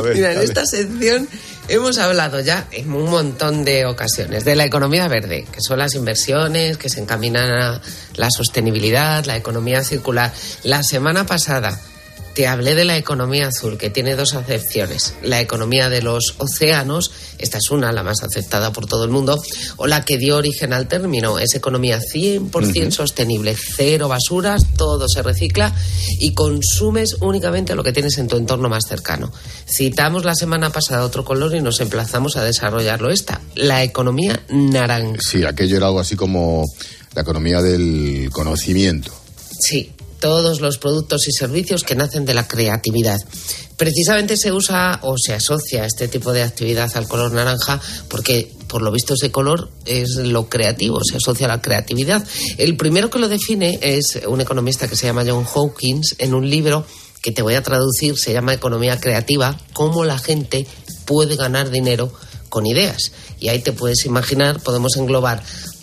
Ver, Mira, en esta sección hemos hablado ya en un montón de ocasiones de la economía verde, que son las inversiones que se encaminan a la sostenibilidad, la economía circular. La semana pasada te hablé de la economía azul, que tiene dos acepciones. La economía de los océanos, esta es una, la más aceptada por todo el mundo, o la que dio origen al término, es economía 100% sostenible, cero basuras, todo se recicla y consumes únicamente lo que tienes en tu entorno más cercano. Citamos la semana pasada otro color y nos emplazamos a desarrollarlo esta, la economía naranja. Sí, aquello era algo así como la economía del conocimiento. Sí, todos los productos y servicios que nacen de la creatividad. Precisamente se usa o se asocia este tipo de actividad al color naranja porque por lo visto ese color es lo creativo, se asocia a la creatividad. El primero que lo define es un economista que se llama John Hawkins en un libro que te voy a traducir, se llama Economía Creativa, cómo la gente puede ganar dinero con ideas. Y ahí te puedes imaginar, podemos englobar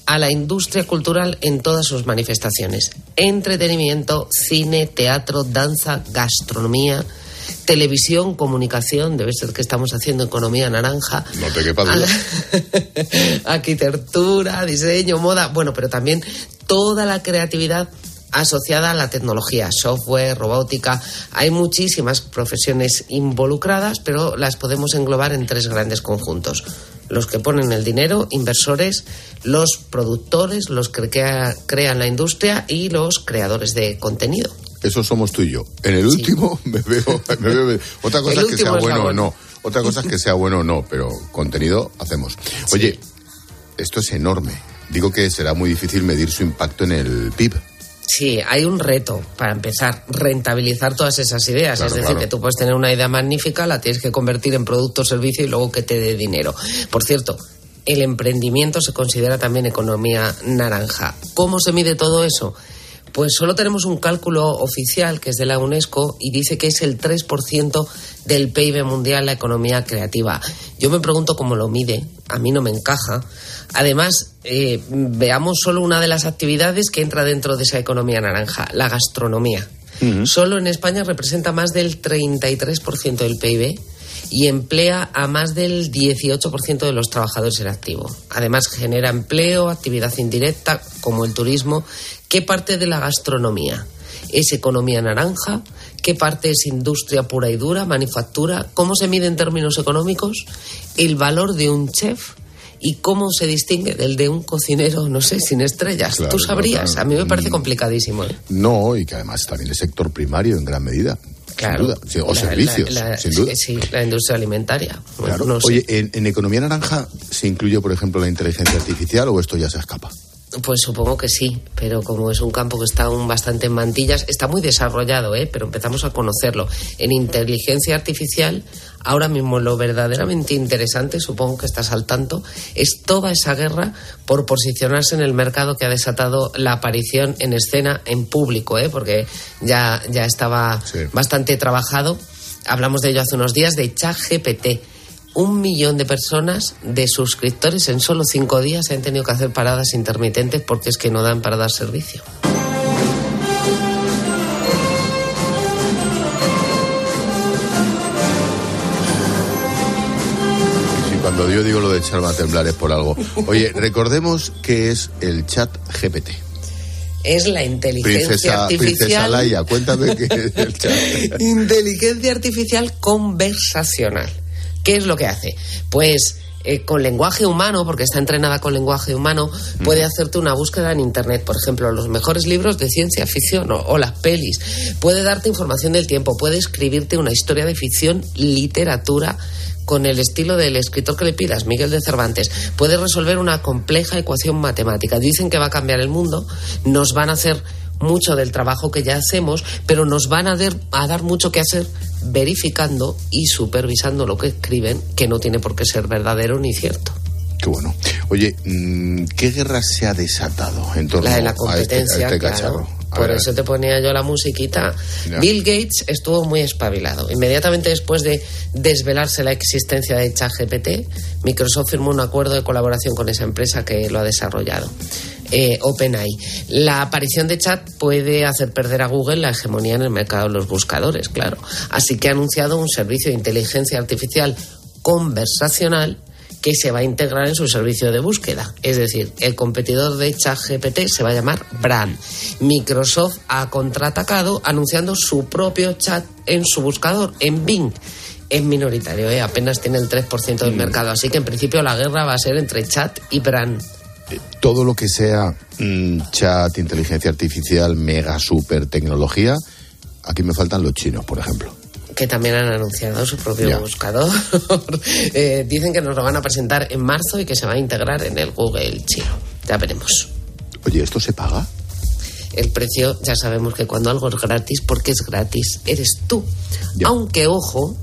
a la industria cultural en todas sus manifestaciones. Entretenimiento, cine, teatro, danza, gastronomía, televisión, comunicación, debe ser que estamos haciendo economía naranja, No te quepa duda. arquitectura, diseño, moda, bueno, pero también toda la creatividad asociada a la tecnología, software, robótica. Hay muchísimas profesiones involucradas, pero las podemos englobar en tres grandes conjuntos. Los que ponen el dinero, inversores, los productores, los que crea- crean la industria y los creadores de contenido. Eso somos tú y yo. En el último me veo, me veo- Otra cosa El es que sea bueno o no. Otra cosa es que sea bueno o no, pero contenido hacemos. Oye, esto es enorme. Digo que será muy difícil medir su impacto en el PIB. Sí, hay un reto para empezar, rentabilizar todas esas ideas. Claro, es decir, claro. que tú puedes tener una idea magnífica, la tienes que convertir en producto o servicio y luego que te dé dinero. Por cierto, el emprendimiento se considera también economía naranja. ¿Cómo se mide todo eso? Pues solo tenemos un cálculo oficial que es de la UNESCO y dice que es el 3% del PIB mundial la economía creativa. Yo me pregunto cómo lo mide, a mí no me encaja. Además, eh, veamos solo una de las actividades que entra dentro de esa economía naranja, la gastronomía. Solo en España representa más del 33% del PIB y emplea a más del 18% de los trabajadores en activo. Además, genera empleo, actividad indirecta, como el turismo. ¿Qué parte de la gastronomía es economía naranja? ¿Qué parte es industria pura y dura, manufactura? ¿Cómo se mide en términos económicos el valor de un chef? ¿Y cómo se distingue del de un cocinero, no sé, sin estrellas? Claro, Tú sabrías. claro. A mí me parece complicadísimo. ¿eh? No, y que además también es sector primario en gran medida. Claro. Sin duda. Sí, o La- servicios, la- la- sin duda. Sí, la industria alimentaria. Claro. no sé. Oye, ¿en, en economía naranja se incluye, por ejemplo, la inteligencia artificial o esto ya se escapa? Pues supongo que sí, pero como es un campo que está aún bastante en mantillas, está muy desarrollado, ¿eh? pero empezamos a conocerlo. En inteligencia artificial, ahora mismo lo verdaderamente interesante, supongo que estás al tanto, es toda esa guerra por posicionarse en el mercado que ha desatado la aparición en escena en público, ¿eh? porque ya, ya estaba bastante trabajado. Hablamos de ello hace unos días, de ChatGPT un millón de personas de suscriptores en solo cinco días se han tenido que hacer paradas intermitentes porque es que no dan para dar servicio. Cuando yo digo lo de echarme a temblar es por algo. Oye, recordemos que es el chat GPT. Es la inteligencia Princesa, artificial. Princesa Laia, cuéntame qué es el chat. Inteligencia artificial conversacional. ¿Qué es lo que hace? Pues eh, con lenguaje humano, porque está entrenada con lenguaje humano, puede hacerte una búsqueda en Internet, por ejemplo, los mejores libros de ciencia ficción o, o las pelis. Puede darte información del tiempo, puede escribirte una historia de ficción, literatura con el estilo del escritor que le pidas, Miguel de Cervantes. Puede resolver una compleja ecuación matemática. Dicen que va a cambiar el mundo, nos van a hacer mucho del trabajo que ya hacemos, pero nos van a, der- a dar mucho que hacer verificando y supervisando lo que escriben, que no tiene por qué ser verdadero ni cierto. Qué bueno. Oye, mm, ¿qué guerra se ha desatado en torno La de la a este, a competencia, este claro. cacharro? Por ver, eso te ponía yo la musiquita. Bill Gates estuvo muy espabilado. Inmediatamente después de desvelarse la existencia de ChatGPT, Microsoft firmó un acuerdo de colaboración con esa empresa que lo ha desarrollado. eh, OpenAI. La aparición de chat puede hacer perder a Google la hegemonía en el mercado de los buscadores, claro. Así que ha anunciado un servicio de inteligencia artificial conversacional que se va a integrar en su servicio de búsqueda. Es decir, el competidor de ChatGPT se va a llamar Brand. Microsoft ha contraatacado anunciando su propio chat en su buscador, en Bing. Es minoritario, ¿eh? apenas tiene el 3% del mercado. Así que en principio la guerra va a ser entre chat y Brand. todo lo que sea mm, chat, inteligencia artificial, mega, super tecnología, aquí me faltan los chinos, por ejemplo. Que también han anunciado su propio buscador. Eh, dicen que nos lo van a presentar en marzo y que se va a integrar en el Google chino. Ya veremos. Oye, ¿esto se paga? El precio, ya sabemos que cuando algo es gratis, porque es gratis, eres tú. Aunque, ojo,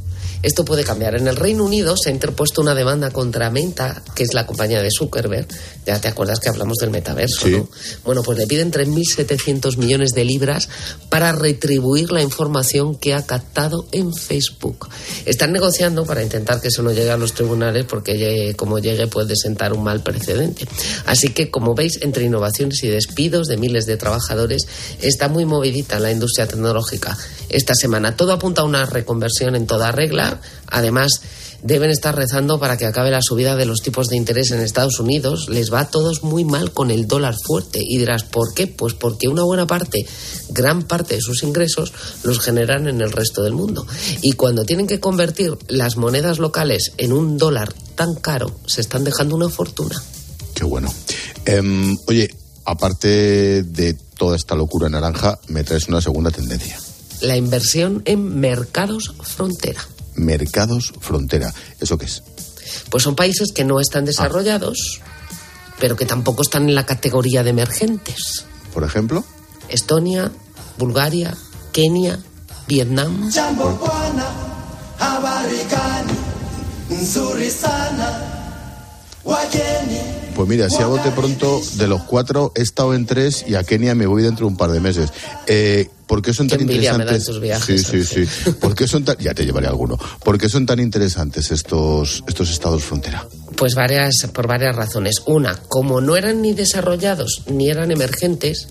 esto puede cambiar. En el Reino Unido se ha interpuesto una demanda contra Meta, que es la compañía de Zuckerberg. Ya te acuerdas que hablamos del metaverso, ¿no? Bueno, pues le piden 3.700 millones de libras para retribuir la información que ha captado en Facebook. Están negociando para intentar que eso no llegue a los tribunales porque llegue- como llegue puede sentar un mal precedente. Así que, como veis, entre innovaciones y despidos de miles de trabajadores, está muy movidita la industria tecnológica esta semana. Todo apunta a una reconversión en toda regla. Además, deben estar rezando para que acabe la subida de los tipos de interés en Estados Unidos. Les va a todos muy mal con el dólar fuerte. Y dirás, ¿por qué? Pues porque una buena parte, gran parte de sus ingresos los generan en el resto del mundo. Y cuando tienen que convertir las monedas locales en un dólar tan caro, se están dejando una fortuna. Qué bueno. Em, oye, aparte de toda esta locura naranja, me traes una segunda tendencia. La inversión en mercados frontera. Mercados frontera. ¿Eso qué es? Pues son países que no están desarrollados, pero que tampoco están en la categoría de emergentes. Por ejemplo. Estonia, Bulgaria, Kenia, Vietnam. Jambo Pues mira, si a bote pronto, de los cuatro he estado en tres y a Kenia me voy dentro de un par de meses. Eh, ¿Por qué son tan interesantes? viajes, sí, sí, sí. ¿Por qué son tan... Ya te llevaré alguno. ¿Por qué son tan interesantes estos, estos estados frontera? Pues varias, por varias razones. Una, como no eran ni desarrollados ni eran emergentes,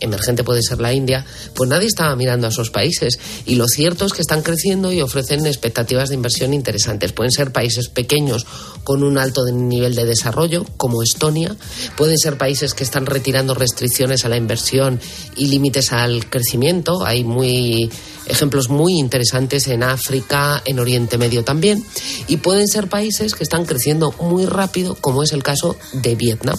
emergente puede ser la India, pues nadie estaba mirando a esos países. Y lo cierto es que están creciendo y ofrecen expectativas de inversión interesantes. Pueden ser países pequeños con un alto nivel de desarrollo, como Estonia. Pueden ser países que están retirando restricciones a la inversión y límites al crecimiento. Hay muy ejemplos muy interesantes en África, en Oriente Medio también. Y pueden ser países que están creciendo muy rápido, como es el caso de Vietnam.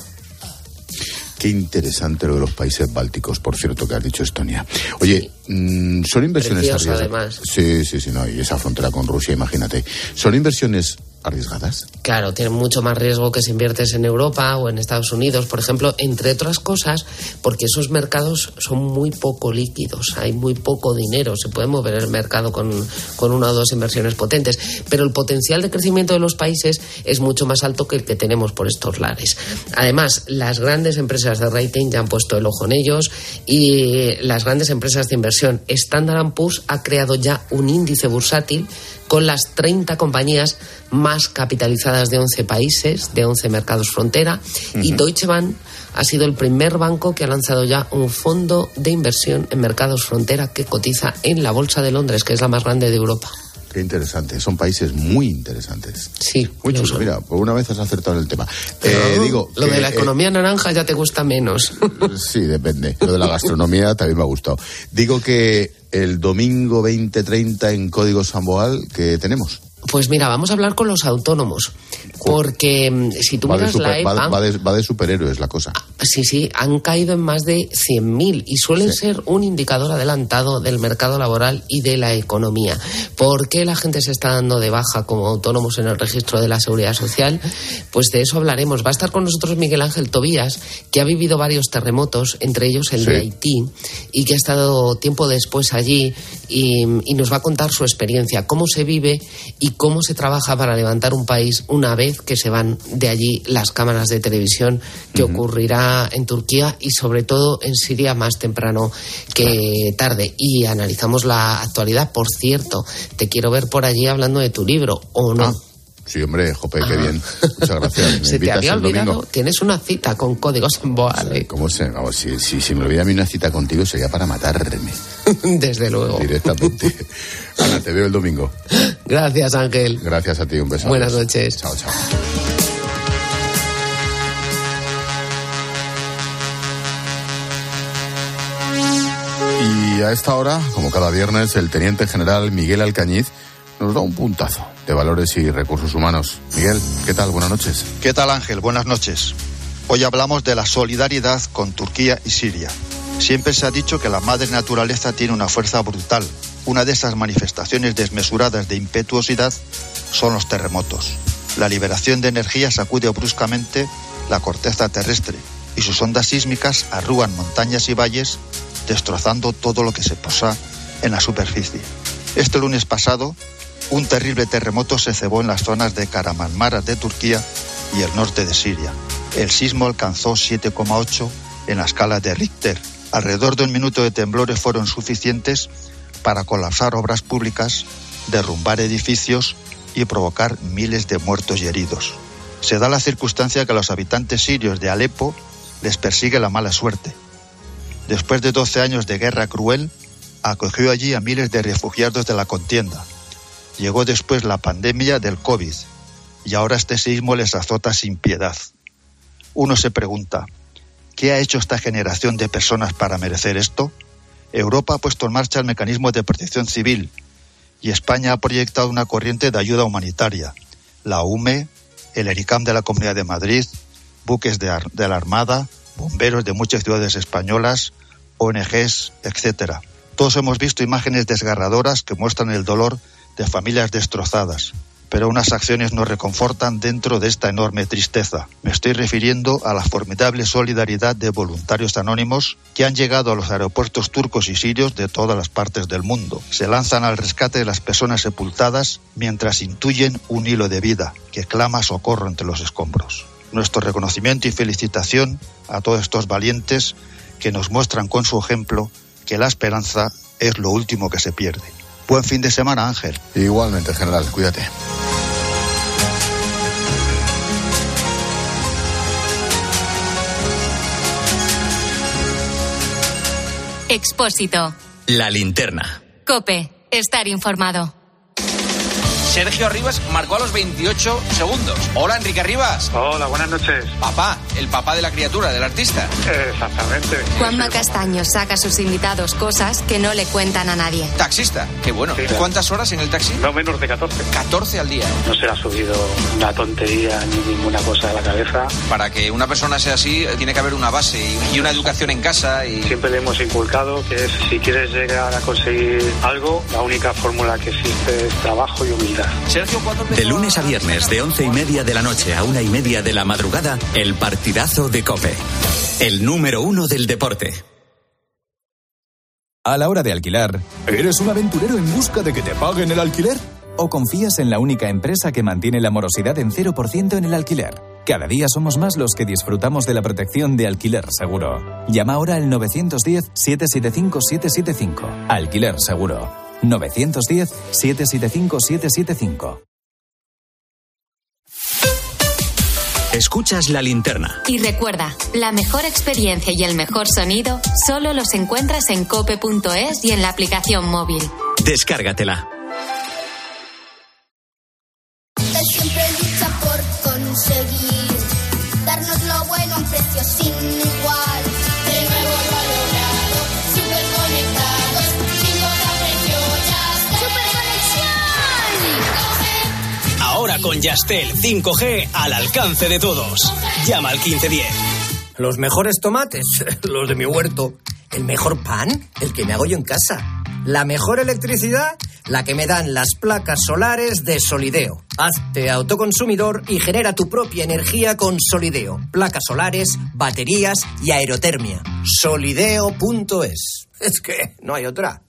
Qué interesante lo de los países bálticos, por cierto, que has dicho Estonia. Oye, mm, ¿son inversiones Precioso, además. Sí, sí, sí, no, y esa frontera con Rusia, imagínate. ¿Son inversiones arriesgadas. Claro, tienen mucho más riesgo que si inviertes en Europa o en Estados Unidos, por ejemplo, entre otras cosas, porque esos mercados son muy poco líquidos, hay muy poco dinero, se puede mover el mercado con, con una o dos inversiones potentes, pero el potencial de crecimiento de los países es mucho más alto que el que tenemos por estos lares. Además, las grandes empresas de rating ya han puesto el ojo en ellos y las grandes empresas de inversión Standard Poor's ha creado ya un índice bursátil con las 30 compañías más capitalizadas de 11 países, de 11 mercados frontera, y Deutsche Bank ha sido el primer banco que ha lanzado ya un fondo de inversión en mercados frontera que cotiza en la Bolsa de Londres, que es la más grande de Europa. Qué interesante, son países muy interesantes. Sí, Muy chulos, mira, por una vez has acertado en el tema. Eh, digo, Lo que, de la eh, economía naranja ya te gusta menos. Sí, depende. Lo de la gastronomía también me ha gustado. Digo que el domingo 2030 en Código Samboal, ¿qué tenemos? Pues mira, vamos a hablar con los autónomos, porque mm, si tú Va miras la super- va- EPA, va de- va de superhéroes la cosa. Sí, sí, han caído en más de 100.000 y suelen ser un indicador adelantado del mercado laboral y de la economía. ¿Por qué la gente se está dando de baja como autónomos en el registro de la seguridad social? Pues de eso hablaremos. Va a estar con nosotros Miguel Ángel Tobías, que ha vivido varios terremotos, entre ellos el de. Haití, y que ha estado tiempo después allí y, y nos va a contar su experiencia, cómo se vive y cómo se trabaja para levantar un país una vez que se van de allí las cámaras de televisión, que ocurrirá en Turquía y sobre todo en Siria más temprano que tarde. Y analizamos la actualidad. Por cierto, te quiero ver por allí hablando de tu libro, ¿o no? Sí, hombre, Jope, qué bien. Muchas gracias. ¿Me Se te había olvidado, tienes una cita con códigos en Boal, ¿eh? ¿Cómo se? Vamos, si, si, si me olvida a mí una cita contigo sería para matarme desde luego. directamente. Ana, te veo el domingo. Gracias, Ángel. Gracias a ti, un beso. Buenas noches. Chao, chao. Y a esta hora, como cada viernes, el teniente general Miguel Alcañiz nos da un puntazo de valores y recursos humanos. Miguel, ¿qué tal? Buenas noches. ¿Qué tal Ángel? Buenas noches. Hoy hablamos de la solidaridad con Turquía y Siria. Siempre se ha dicho que la madre naturaleza tiene una fuerza brutal. Una de esas manifestaciones desmesuradas de impetuosidad son los terremotos. La liberación de energía sacude bruscamente la corteza terrestre y sus ondas sísmicas arrugan montañas y valles, destrozando todo lo que se posa en la superficie. Este lunes pasado, un terrible terremoto se cebó en las zonas de Karamanmara de Turquía y el norte de Siria. El sismo alcanzó 7,8 en la escala de Richter. Alrededor de un minuto de temblores fueron suficientes para colapsar obras públicas, derrumbar edificios y provocar miles de muertos y heridos. Se da la circunstancia que a los habitantes sirios de Alepo les persigue la mala suerte. Después de 12 años de guerra cruel, acogió allí a miles de refugiados de la contienda. Llegó después la pandemia del COVID y ahora este sismo les azota sin piedad. Uno se pregunta, ¿qué ha hecho esta generación de personas para merecer esto? Europa ha puesto en marcha el mecanismo de protección civil y España ha proyectado una corriente de ayuda humanitaria. La UME, el ERICAM de la Comunidad de Madrid, buques de, de la Armada, bomberos de muchas ciudades españolas, ONGs, etcétera. Todos hemos visto imágenes desgarradoras que muestran el dolor de familias destrozadas, pero unas acciones nos reconfortan dentro de esta enorme tristeza. Me estoy refiriendo a la formidable solidaridad de voluntarios anónimos que han llegado a los aeropuertos turcos y sirios de todas las partes del mundo. Se lanzan al rescate de las personas sepultadas mientras intuyen un hilo de vida que clama socorro entre los escombros. Nuestro reconocimiento y felicitación a todos estos valientes que nos muestran con su ejemplo que la esperanza es lo último que se pierde. Buen fin de semana, Ángel. Igualmente, general, cuídate. Expósito. La linterna. Cope. Estar informado. Sergio Arribas marcó a los 28 segundos. Hola, Enrique Arribas. Hola, buenas noches. Papá, el papá de la criatura, del artista. Exactamente. Juanma Castaño saca a sus invitados cosas que no le cuentan a nadie. Taxista, qué bueno. Sí. ¿Cuántas horas en el taxi? No menos de 14. 14 al día. No se le ha subido una tontería ni ninguna cosa a la cabeza. Para que una persona sea así, tiene que haber una base y- y una educación en casa. Y... Siempre le hemos inculcado que es, si quieres llegar a conseguir algo, la única fórmula que existe es trabajo y humildad. Vida. Sergio, ¿cuándo De lunes a viernes, de once y media de la noche a una y media de la madrugada, el partidazo de Cope. El número uno del deporte. A la hora de alquilar, ¿eres un aventurero en busca de que te paguen el alquiler? ¿O confías en la única empresa que mantiene la morosidad en 0% en el alquiler? Cada día somos más los que disfrutamos de la protección de alquiler seguro. Llama ahora al 910-775-775. Alquiler seguro. 910-775-775. Escuchas la linterna. Y recuerda, la mejor experiencia y el mejor sonido solo los encuentras en cope.es y en la aplicación móvil. Descárgatela. Yastel 5G al alcance de todos. Llama al 1510. Los mejores tomates, los de mi huerto. El mejor pan, el que me hago yo en casa. La mejor electricidad, la que me dan las placas solares de Solideo. Hazte autoconsumidor y genera tu propia energía con Solideo. Placas solares, baterías y aerotermia. Solideo.es. Es que no hay otra.